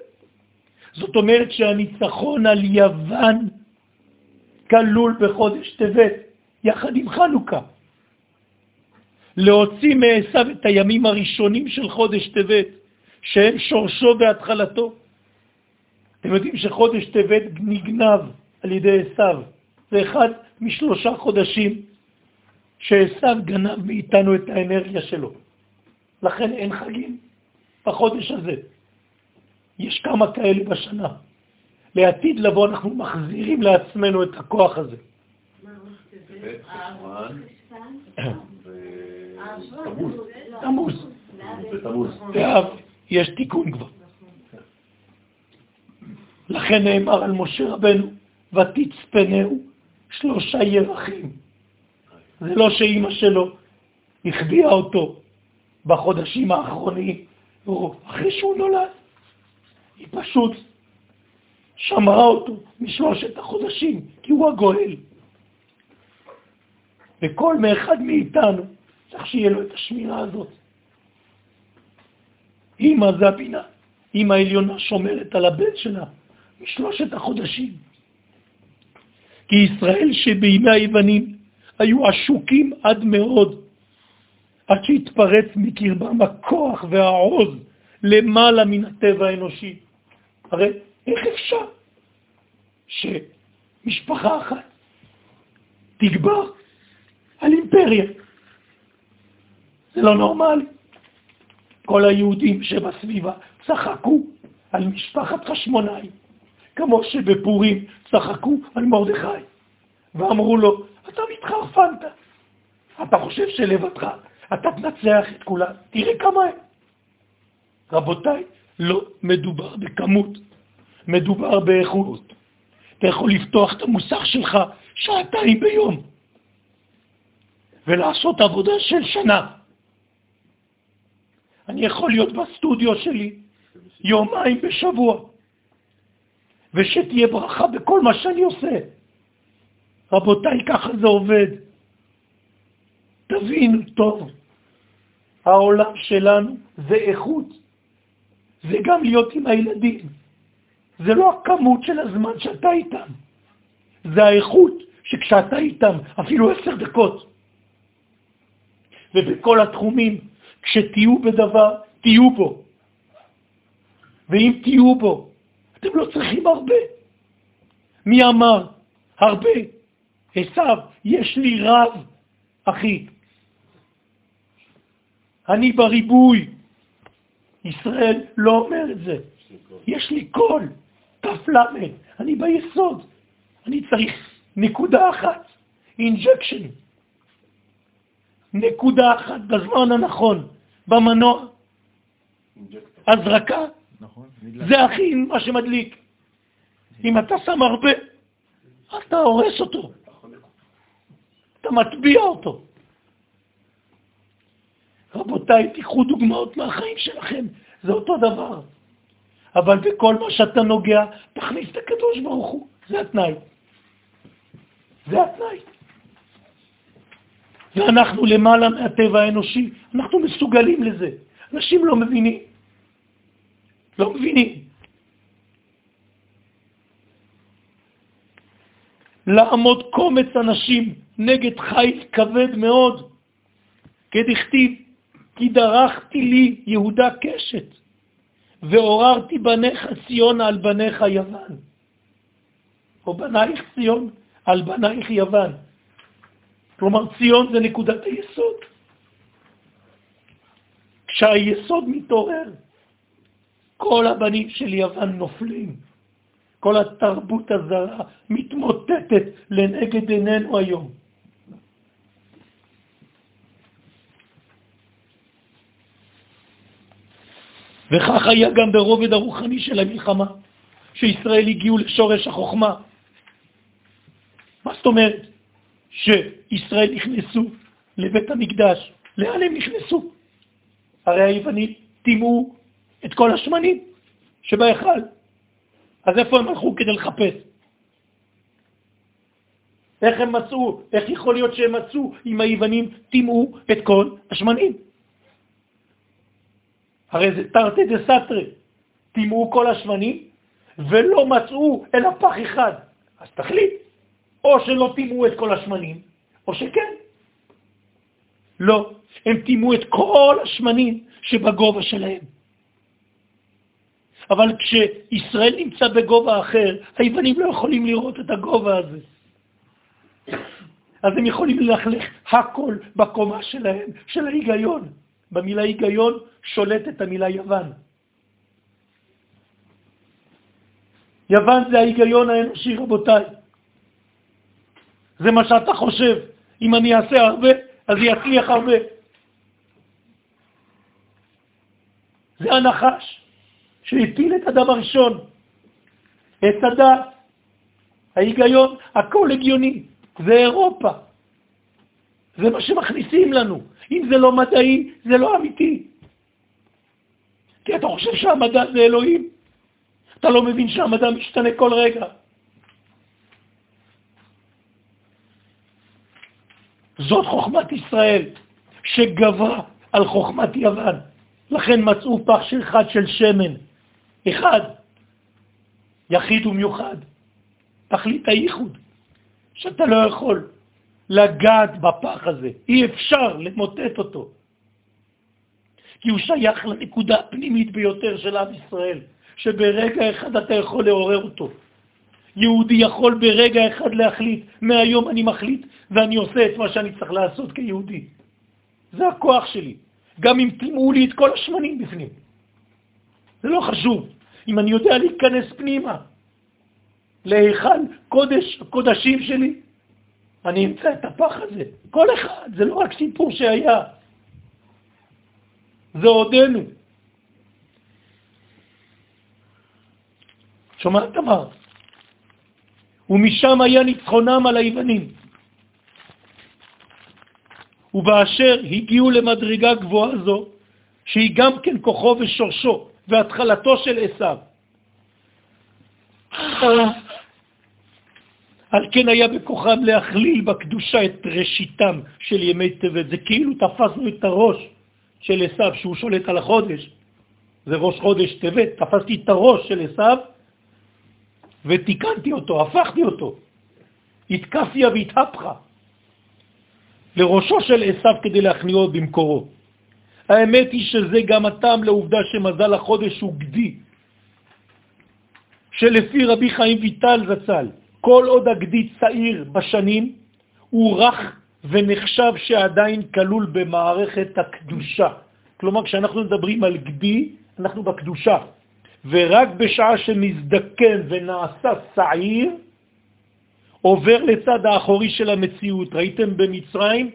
זאת אומרת שהניצחון על יוון כלול בחודש טבת, יחד עם חנוכה. להוציא מעשיו את הימים הראשונים של חודש טבת, שהם שורשו והתחלתו. אתם יודעים שחודש טבת נגנב על ידי עשיו. זה אחד משלושה חודשים שעשיו גנב מאיתנו את האנרגיה שלו. לכן אין חגים בחודש הזה. יש כמה כאלה בשנה. לעתיד לבוא אנחנו מחזירים לעצמנו את הכוח הזה. תמוז. באב יש תיקון כבר. לכן נאמר על משה רבנו, ותצפנהו שלושה ירחים. זה לא שאימא שלו החביאה אותו בחודשים האחרונים, אחרי שהוא נולד. היא פשוט שמרה אותו משלושת החודשים, כי הוא הגואל. וכל מאחד מאיתנו צריך שיהיה לו את השמירה הזאת. אמא זה הבינה, אמא העליונה שומרת על הבן שלה משלושת החודשים. כי ישראל שבימי היוונים היו עשוקים עד מאוד, עד שהתפרץ מקרבם הכוח והעוז למעלה מן הטבע האנושי. הרי איך אפשר שמשפחה אחת תגבר על אימפריה? זה לא נורמלי. כל היהודים שבסביבה צחקו על משפחת חשמונאי, כמו שבפורים צחקו על מרדכי, ואמרו לו, אתה מתחרפנת, אתה חושב שלבדך אתה תנצח את כולם, תראה כמה הם. רבותיי, לא מדובר בכמות, מדובר באיכות. אתה יכול לפתוח את המוסך שלך שעתיים ביום ולעשות עבודה של שנה. אני יכול להיות בסטודיו שלי יומיים בשבוע, ושתהיה ברכה בכל מה שאני עושה. רבותיי, ככה זה עובד. תבינו טוב, העולם שלנו זה איכות, זה גם להיות עם הילדים. זה לא הכמות של הזמן שאתה איתם, זה האיכות שכשאתה איתם, אפילו עשר דקות. ובכל התחומים, כשתהיו בדבר, תהיו בו. ואם תהיו בו, אתם לא צריכים הרבה. מי אמר? הרבה. עשיו, יש לי רב, אחי. אני בריבוי. ישראל לא אומר את זה. יש לי קול, למד, אני ביסוד. אני צריך נקודה אחת, injection. נקודה אחת בזמן הנכון, במנוע. הזרקה, נכון, זה הכי מה שמדליק. אם אתה שם הרבה, אתה הורס אותו. אתה מטביע אותו. רבותיי, תיקחו דוגמאות מהחיים שלכם, זה אותו דבר. אבל בכל מה שאתה נוגע, תכניס את הקדוש ברוך הוא, זה התנאי. זה התנאי. ואנחנו למעלה מהטבע האנושי, אנחנו מסוגלים לזה. אנשים לא מבינים. לא מבינים. לעמוד קומץ אנשים נגד חיל כבד מאוד, כדכתיב, כי דרכתי לי יהודה קשת, ועוררתי בניך ציון על בניך יוון. או בנייך ציון על בנייך יוון. כלומר, ציון זה נקודת היסוד. כשהיסוד מתעורר, כל הבנים של יוון נופלים. כל התרבות הזרה מתמוטטת לנגד עינינו היום. וכך היה גם ברובד הרוחני של המלחמה, שישראל הגיעו לשורש החוכמה. מה זאת אומרת? שישראל נכנסו לבית המקדש. לאן הם נכנסו? הרי היוונים טימאו את כל השמנים שבהיכל. אז איפה הם הלכו כדי לחפש? איך הם מצאו? איך יכול להיות שהם מצאו אם היוונים טימאו את כל השמנים? הרי זה תרתי דה סתרי. טימאו כל השמנים ולא מצאו אלא פח אחד. אז תחליט, או שלא טימאו את כל השמנים, או שכן. לא, הם טימאו את כל השמנים שבגובה שלהם. אבל כשישראל נמצא בגובה אחר, היוונים לא יכולים לראות את הגובה הזה. אז הם יכולים ללכלך הכל בקומה שלהם, של ההיגיון. במילה היגיון שולטת המילה יוון. יוון זה ההיגיון האנושי, רבותיי. זה מה שאתה חושב. אם אני אעשה הרבה, אז יצליח הרבה. זה הנחש שהפיל את אדם הראשון, את הדת, ההיגיון, הכל הגיוני, זה אירופה. זה מה שמכניסים לנו. אם זה לא מדעי, זה לא אמיתי. כי אתה חושב שהמדע זה אלוהים. אתה לא מבין שהמדע משתנה כל רגע. זאת חוכמת ישראל, שגברה על חוכמת יוון. לכן מצאו פח אחד של שמן, אחד, יחיד ומיוחד. תכלית הייחוד, שאתה לא יכול לגעת בפח הזה, אי אפשר למוטט אותו, כי הוא שייך לנקודה הפנימית ביותר של עם ישראל, שברגע אחד אתה יכול לעורר אותו. יהודי יכול ברגע אחד להחליט, מהיום אני מחליט ואני עושה את מה שאני צריך לעשות כיהודי. זה הכוח שלי, גם אם תימאו לי את כל השמנים בפנים. זה לא חשוב, אם אני יודע להיכנס פנימה להיכן קודש, הקודשים שלי, אני אמצא את הפח הזה. כל אחד, זה לא רק סיפור שהיה, זה עודנו. שומע תמר? ומשם היה ניצחונם על היוונים. ובאשר הגיעו למדרגה גבוהה זו, שהיא גם כן כוחו ושורשו והתחלתו של עשיו. על כן היה בכוחם להכליל בקדושה את ראשיתם של ימי טבת. זה כאילו תפסנו את הראש של עשיו, שהוא שולט על החודש, זה ראש חודש טבת, תפסתי את הראש של עשיו ותיקנתי אותו, הפכתי אותו. התקפיה והתהפכה לראשו של עשיו כדי להכניעו במקורו. האמת היא שזה גם הטעם לעובדה שמזל החודש הוא גדי, שלפי רבי חיים ויטל זצ"ל, כל עוד הגדי צעיר בשנים, הוא רך ונחשב שעדיין כלול במערכת הקדושה. כלומר, כשאנחנו מדברים על גדי, אנחנו בקדושה. ורק בשעה שמזדקן ונעשה צעיר, עובר לצד האחורי של המציאות. ראיתם במצרים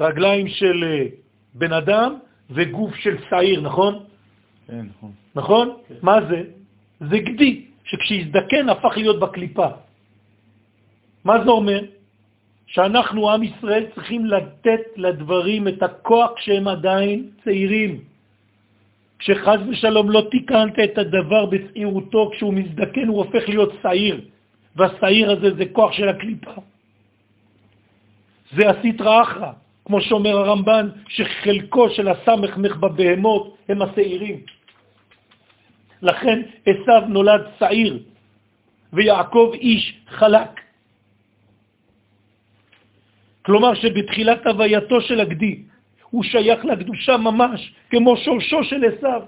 רגליים של אה, בן אדם וגוף של צעיר, נכון? כן, נכון. נכון? כן. מה זה? זה גדי, שכשהזדקן הפך להיות בקליפה. מה זה אומר? שאנחנו, עם ישראל, צריכים לתת לדברים את הכוח כשהם עדיין צעירים. כשחז ושלום לא תיקנת את הדבר בצעירותו, כשהוא מזדקן הוא הופך להיות צעיר, והצעיר הזה זה כוח של הקליפה. זה הסטרא אחרא, כמו שאומר הרמב"ן, שחלקו של הסמ"ך בבהמות הם השעירים. לכן עשיו נולד צעיר, ויעקב איש חלק. כלומר שבתחילת הווייתו של הגדי, הוא שייך לקדושה ממש, כמו שורשו של עשיו.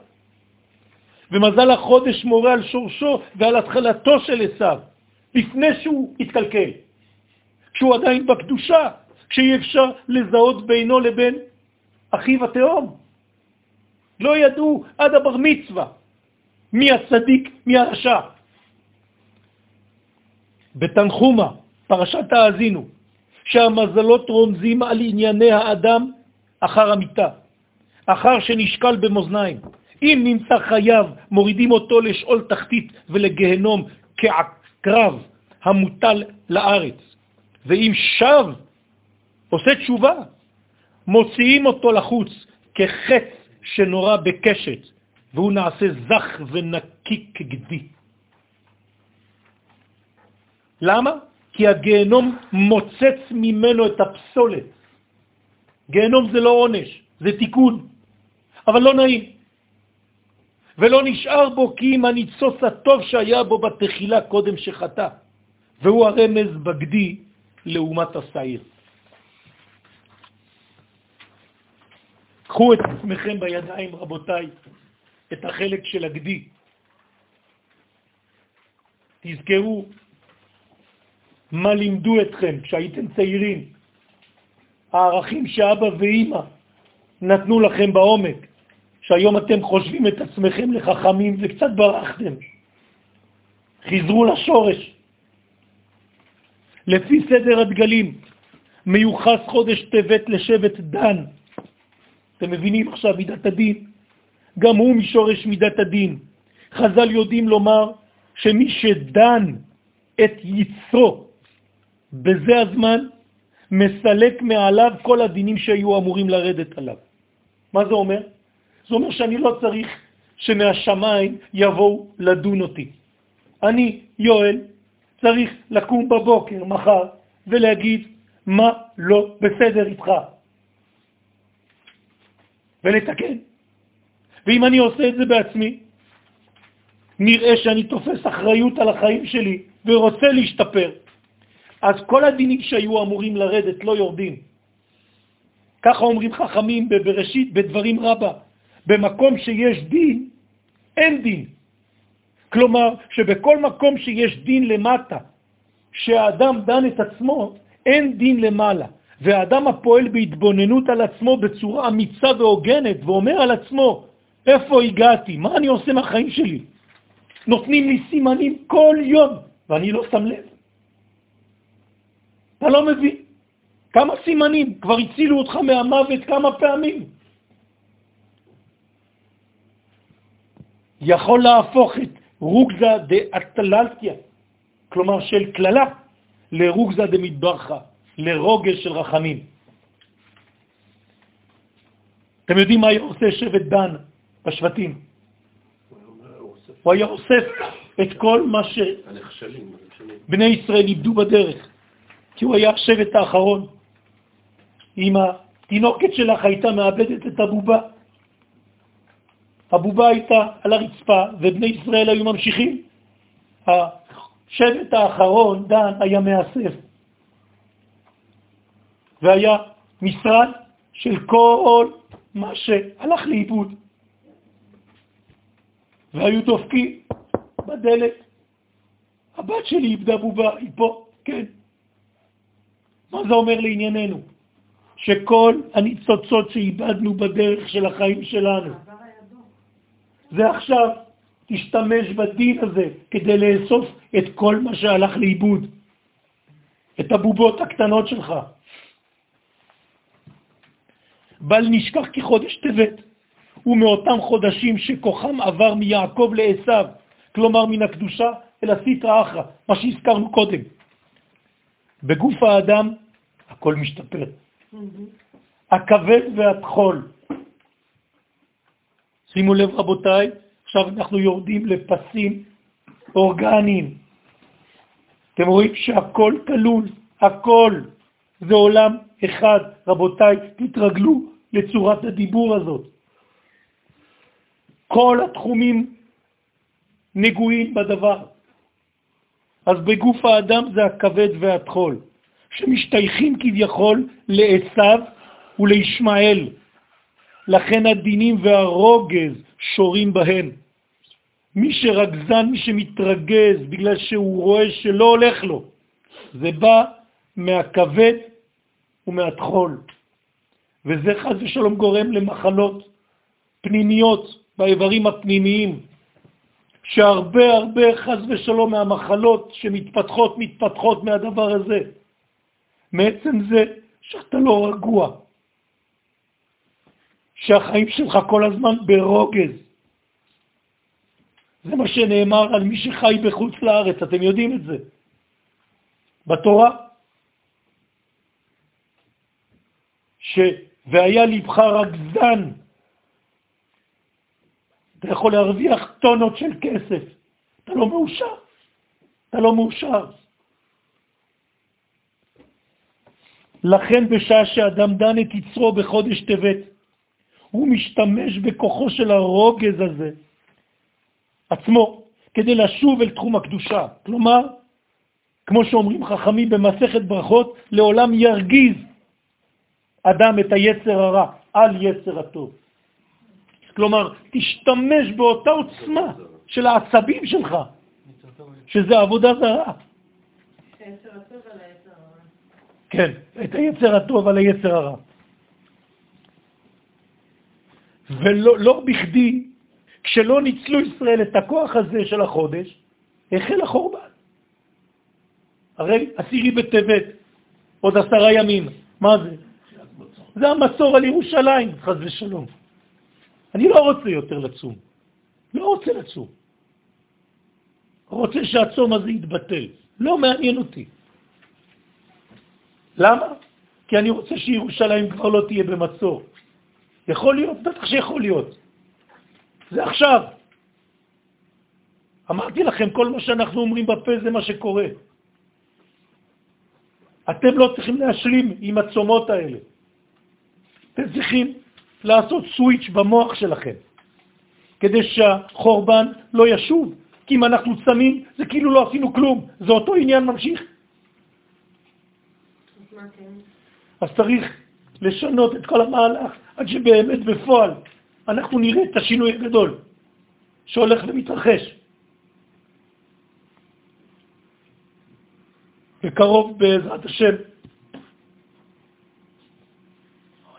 ומזל החודש מורה על שורשו ועל התחלתו של עשיו, לפני שהוא התקלקל, כשהוא עדיין בקדושה, כשאי אפשר לזהות בינו לבין אחיו התאום. לא ידעו עד הבר מצווה מי הצדיק, מי הרשע. בתנחומה, פרשת האזינו, שהמזלות רומזים על ענייני האדם אחר המיטה, אחר שנשקל במאזניים. אם נמצא חייו, מורידים אותו לשאול תחתית ולגהנום כעקרב המוטל לארץ. ואם שב, עושה תשובה, מוציאים אותו לחוץ כחץ שנורא בקשת, והוא נעשה זך ונקי כגדי. למה? כי הגהנום מוצץ ממנו את הפסולת. גהנום זה לא עונש, זה תיקון, אבל לא נעים. ולא נשאר בו כי אם הניצוץ הטוב שהיה בו בתחילה קודם שחטא, והוא הרמז בגדי לעומת השעיר. קחו את עצמכם בידיים, רבותיי, את החלק של הגדי. תזכרו מה לימדו אתכם כשהייתם צעירים, הערכים שאבא ואימא נתנו לכם בעומק, שהיום אתם חושבים את עצמכם לחכמים וקצת ברחתם. חזרו לשורש. לפי סדר הדגלים, מיוחס חודש טבת לשבט דן. אתם מבינים עכשיו מידת הדין? גם הוא משורש מידת הדין. חז"ל יודעים לומר שמי שדן את יצרו בזה הזמן, מסלק מעליו כל הדינים שהיו אמורים לרדת עליו. מה זה אומר? זה אומר שאני לא צריך שמהשמיים יבואו לדון אותי. אני, יואל, צריך לקום בבוקר, מחר, ולהגיד מה לא בסדר איתך. ולתקן. ואם אני עושה את זה בעצמי, נראה שאני תופס אחריות על החיים שלי ורוצה להשתפר, אז כל הדינים שהיו אמורים לרדת לא יורדים. ככה אומרים חכמים בראשית, בדברים רבה. במקום שיש דין, אין דין. כלומר, שבכל מקום שיש דין למטה, שהאדם דן את עצמו, אין דין למעלה. והאדם הפועל בהתבוננות על עצמו בצורה אמיצה והוגנת, ואומר על עצמו, איפה הגעתי? מה אני עושה מהחיים שלי? נותנים לי סימנים כל יום, ואני לא שם לב. אתה לא מבין. כמה סימנים, כבר הצילו אותך מהמוות כמה פעמים. יכול להפוך את רוגזה דאטללתיה, כלומר של כללה, לרוגזה דמדברכה, לרוגז של רחמים. אתם יודעים מה היה עושה שבט דן בשבטים? הוא היה אוסף את כל מה שבני ישראל איבדו בדרך. כי הוא היה השבט האחרון. אם התינוקת שלך הייתה מאבדת את הבובה, הבובה הייתה על הרצפה ובני ישראל היו ממשיכים. השבט האחרון, דן, היה מאסף. והיה משרד של כל מה שהלך לאיבוד. והיו דופקים בדלת. הבת שלי איבדה בובה, היא פה, כן. מה זה אומר לענייננו? שכל הניצוצות שאיבדנו בדרך של החיים שלנו, זה עכשיו תשתמש בדין הזה כדי לאסוף את כל מה שהלך לאיבוד, את הבובות הקטנות שלך. בל נשכח כי חודש טבת הוא מאותם חודשים שכוחם עבר מיעקב לעשו, כלומר מן הקדושה אל הסיטרא אחרא, מה שהזכרנו קודם. בגוף האדם הכל משתפר. הכבד והטחול. שימו לב רבותיי, עכשיו אנחנו יורדים לפסים אורגניים. אתם רואים שהכל כלול, הכל. זה עולם אחד. רבותיי, תתרגלו לצורת הדיבור הזאת. כל התחומים נגועים בדבר. אז בגוף האדם זה הכבד והטחול, שמשתייכים כביכול לעשו ולישמעאל. לכן הדינים והרוגז שורים בהם. מי שרגזן, מי שמתרגז בגלל שהוא רואה שלא הולך לו, זה בא מהכבד ומהטחול. וזה חז ושלום גורם למחלות פנימיות באיברים הפנימיים, שהרבה הרבה חז ושלום מהמחלות שמתפתחות, מתפתחות מהדבר הזה. מעצם זה שאתה לא רגוע, שהחיים שלך כל הזמן ברוגז. זה מה שנאמר על מי שחי בחוץ לארץ, אתם יודעים את זה. בתורה, ש... והיה לבך רגזן אתה יכול להרוויח טונות של כסף, אתה לא מאושר, אתה לא מאושר. לכן בשעה שאדם דן את יצרו בחודש טבת, הוא משתמש בכוחו של הרוגז הזה עצמו, כדי לשוב אל תחום הקדושה. כלומר, כמו שאומרים חכמים במסכת ברכות, לעולם ירגיז אדם את היצר הרע על יצר הטוב. כלומר, תשתמש באותה עוצמה של העצבים שלך, שזה עבודה זרה. כן, את היצר הטוב על היצר הרע. ולא לא בכדי, כשלא ניצלו ישראל את הכוח הזה של החודש, החל החורבן. הרי עשירי בטבת, עוד עשרה ימים, מה זה? זה המצור על ירושלים, חז ושלום. אני לא רוצה יותר לצום. לא רוצה לצום. רוצה שהצום הזה יתבטל. לא מעניין אותי. למה? כי אני רוצה שירושלים כבר לא תהיה במצור. יכול להיות? בטח שיכול להיות. זה עכשיו. אמרתי לכם, כל מה שאנחנו אומרים בפה זה מה שקורה. אתם לא צריכים להשלים עם הצומות האלה. אתם צריכים לעשות סוויץ' במוח שלכם, כדי שהחורבן לא ישוב. כי אם אנחנו צמים, זה כאילו לא עשינו כלום, זה אותו עניין ממשיך. אז צריך לשנות את כל המהלך עד שבאמת בפועל אנחנו נראה את השינוי הגדול שהולך ומתרחש. בקרוב בעזרת השם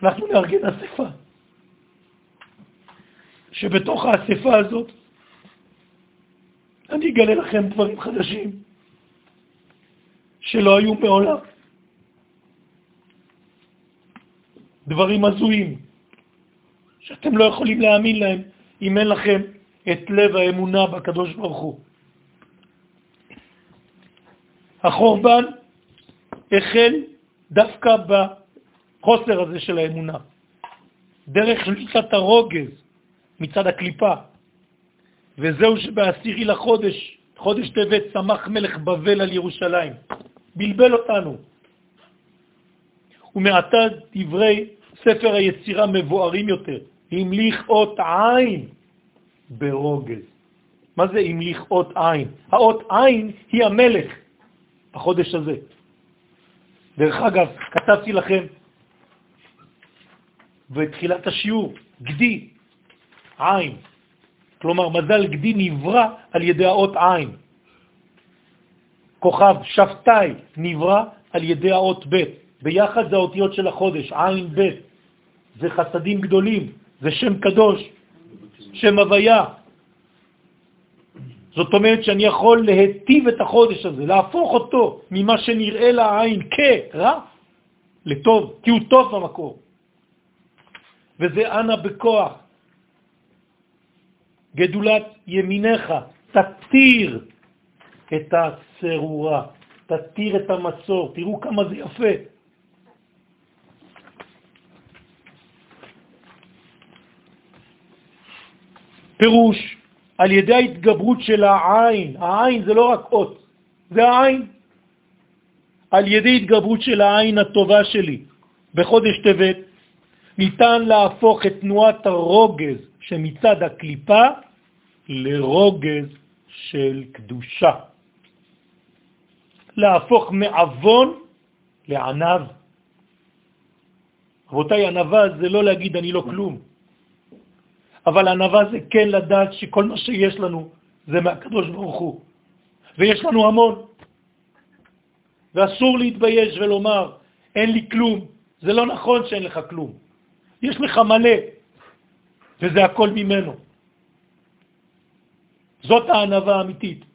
אנחנו נארגן אספה, שבתוך האספה הזאת אני אגלה לכם דברים חדשים שלא היו מעולם. דברים הזויים, שאתם לא יכולים להאמין להם אם אין לכם את לב האמונה בקדוש ברוך הוא. החורבן החל דווקא בחוסר הזה של האמונה, דרך שליטת הרוגז מצד הקליפה, וזהו שבעשירי לחודש, חודש טבת, שמח מלך בבל על ירושלים. בלבל אותנו. ומעתה דברי ספר היצירה מבוארים יותר. המליך אות עין ברוגז. מה זה המליך אות עין? האות עין היא המלך בחודש הזה. דרך אגב, כתבתי לכם בתחילת השיעור, גדי, עין. כלומר, מזל גדי נברא על ידי האות עין. כוכב שבתאי נברא על ידי האות ב'. ביחד זה האותיות של החודש, עין ב'. זה חסדים גדולים, זה שם קדוש, שם הוויה. זאת אומרת שאני יכול להטיב את החודש הזה, להפוך אותו ממה שנראה לעין כרע לטוב, כי הוא טוב במקור. וזה אנא בכוח. גדולת ימיניך, תתיר את הצרורה, תתיר את המצור, תראו כמה זה יפה. פירוש, על ידי ההתגברות של העין, העין זה לא רק אות, זה העין. על ידי התגברות של העין הטובה שלי בחודש טבת, ניתן להפוך את תנועת הרוגז שמצד הקליפה לרוגז של קדושה. להפוך מעוון לענב. רבותיי, ענבה זה לא להגיד אני לא כלום. אבל ענבה זה כן לדעת שכל מה שיש לנו זה מהקדוש ברוך הוא. ויש לנו המון. ואסור להתבייש ולומר, אין לי כלום. זה לא נכון שאין לך כלום. יש לך מלא, וזה הכל ממנו. זאת הענבה האמיתית.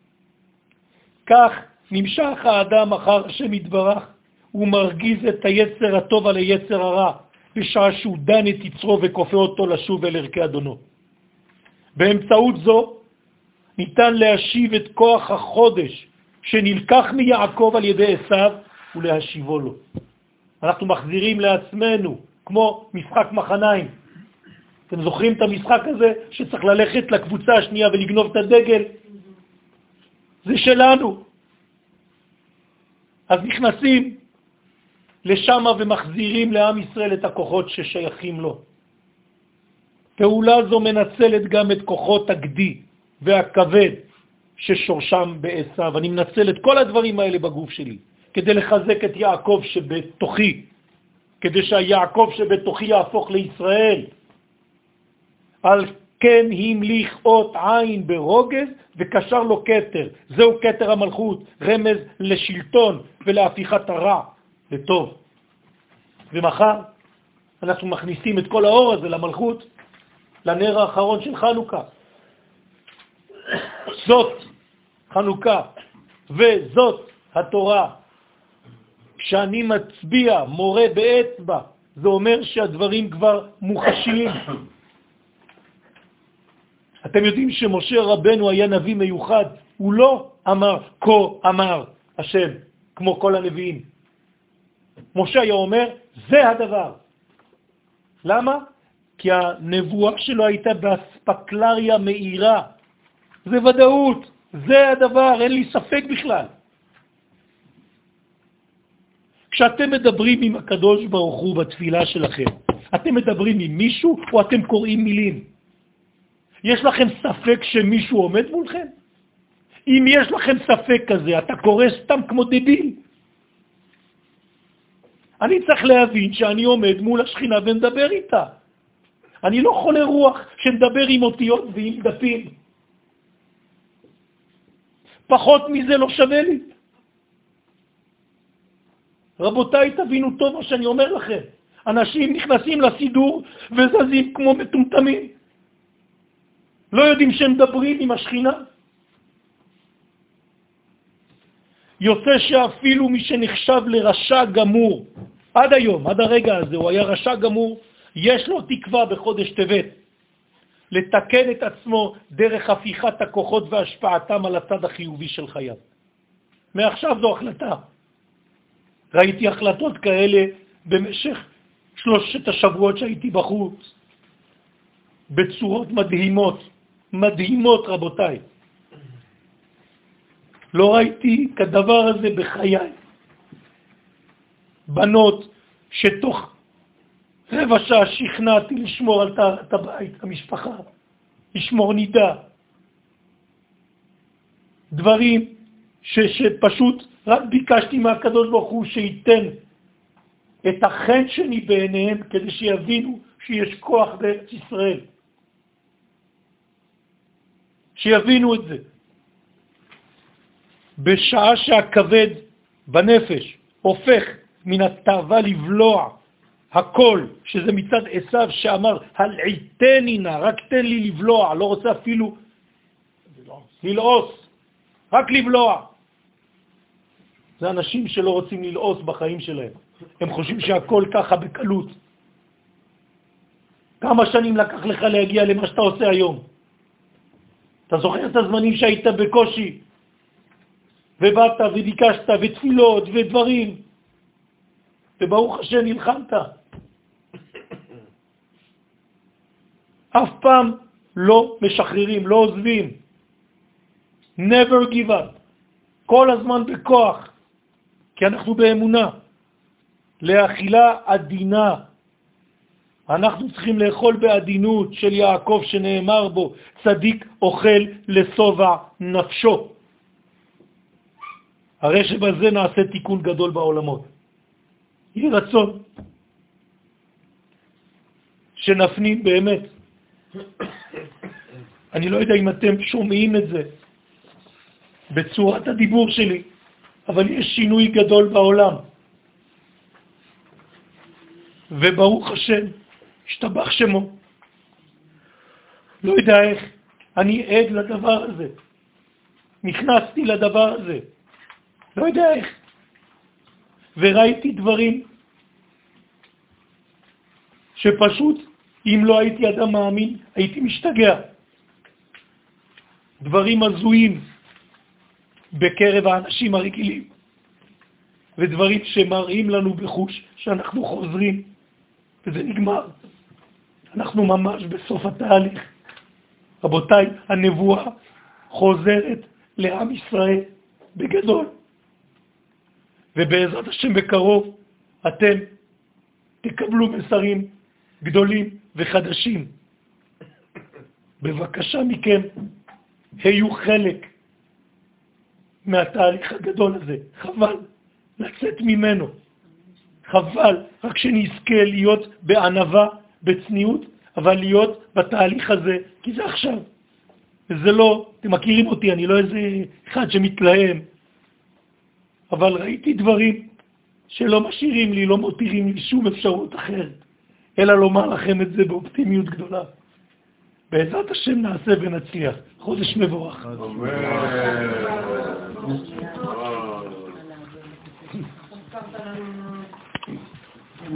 כך נמשך האדם אחר השם יתברך, הוא מרגיז את היצר הטוב על היצר הרע, בשעה שהוא דן את יצרו וכופה אותו לשוב אל ערכי אדונו. באמצעות זו ניתן להשיב את כוח החודש שנלקח מיעקב על ידי עשיו ולהשיבו לו. אנחנו מחזירים לעצמנו, כמו משחק מחניים. אתם זוכרים את המשחק הזה שצריך ללכת לקבוצה השנייה ולגנוב את הדגל? זה שלנו. אז נכנסים לשם ומחזירים לעם ישראל את הכוחות ששייכים לו. פעולה זו מנצלת גם את כוחות הגדי והכבד ששורשם בעשיו. אני מנצל את כל הדברים האלה בגוף שלי כדי לחזק את יעקב שבתוכי, כדי שהיעקב שבתוכי יהפוך לישראל. על כן המליך אות עין ברוגז וקשר לו קטר. זהו קטר המלכות, רמז לשלטון ולהפיכת הרע לטוב. ומחר אנחנו מכניסים את כל האור הזה למלכות, לנר האחרון של חנוכה. זאת חנוכה וזאת התורה. כשאני מצביע, מורה באצבע, זה אומר שהדברים כבר מוחשיים. אתם יודעים שמשה רבנו היה נביא מיוחד, הוא לא אמר כה אמר השם, כמו כל הנביאים. משה היה אומר, זה הדבר. למה? כי הנבואה שלו הייתה באספקלריה מהירה. זה ודאות, זה הדבר, אין לי ספק בכלל. כשאתם מדברים עם הקדוש ברוך הוא בתפילה שלכם, אתם מדברים עם מישהו או אתם קוראים מילים? יש לכם ספק שמישהו עומד מולכם? אם יש לכם ספק כזה, אתה קורא סתם כמו דביל. אני צריך להבין שאני עומד מול השכינה ומדבר איתה. אני לא חולה רוח שמדבר עם אותיות ועם דפים. פחות מזה לא שווה לי. רבותיי, תבינו טוב מה שאני אומר לכם. אנשים נכנסים לסידור וזזים כמו מטומטמים. לא יודעים שהם מדברים עם השכינה. יוצא שאפילו מי שנחשב לרשע גמור, עד היום, עד הרגע הזה, הוא היה רשע גמור, יש לו תקווה בחודש טבת לתקן את עצמו דרך הפיכת הכוחות והשפעתם על הצד החיובי של חייו. מעכשיו זו החלטה. ראיתי החלטות כאלה במשך שלושת השבועות שהייתי בחוץ, בצורות מדהימות, מדהימות רבותיי. לא ראיתי כדבר הזה בחיי. בנות שתוך רבע שעה שכנעתי לשמור על את הבית, המשפחה, לשמור נידה. דברים ש, שפשוט רק ביקשתי מהקדוש ברוך הוא שייתן את החן שלי בעיניהם כדי שיבינו שיש כוח בארץ ישראל. שיבינו את זה. בשעה שהכבד בנפש הופך מן התאווה לבלוע הכל, שזה מצד עשיו שאמר, הלעיתני נא, רק תן לי לבלוע, לא רוצה אפילו ללעוס, רק לבלוע. זה אנשים שלא רוצים ללעוס בחיים שלהם. הם חושבים שהכל ככה בקלות. כמה שנים לקח לך להגיע למה שאתה עושה היום? אתה זוכר את הזמנים שהיית בקושי, ובאת וביקשת, ותפילות ודברים, וברוך השם נלחמת. אף פעם לא משחררים, לא עוזבים. never give up. כל הזמן בכוח, כי אנחנו באמונה. לאכילה עדינה. אנחנו צריכים לאכול בעדינות של יעקב שנאמר בו, צדיק אוכל לסובע נפשו. הרי שבזה נעשה תיקון גדול בעולמות. יהי רצון שנפנים באמת. אני לא יודע אם אתם שומעים את זה בצורת הדיבור שלי, אבל יש שינוי גדול בעולם. וברוך השם, השתבח שמו. לא יודע איך, אני עד לדבר הזה. נכנסתי לדבר הזה. לא יודע איך. וראיתי דברים שפשוט, אם לא הייתי אדם מאמין, הייתי משתגע. דברים הזויים בקרב האנשים הרגילים, ודברים שמראים לנו בחוש שאנחנו חוזרים, וזה נגמר. אנחנו ממש בסוף התהליך. רבותיי, הנבואה חוזרת לעם ישראל בגדול. ובעזרת השם בקרוב אתם תקבלו מסרים גדולים וחדשים. בבקשה מכם, היו חלק מהתהליך הגדול הזה. חבל לצאת ממנו. חבל, רק שנזכה להיות בענבה, בצניעות, אבל להיות בתהליך הזה, כי זה עכשיו. וזה לא, אתם מכירים אותי, אני לא איזה אחד שמתלהם, אבל ראיתי דברים שלא משאירים לי, לא מותירים לי שום אפשרות אחרת, אלא לומר לכם את זה באופטימיות גדולה. בעזרת השם נעשה ונצליח. חודש מבורך. אמן.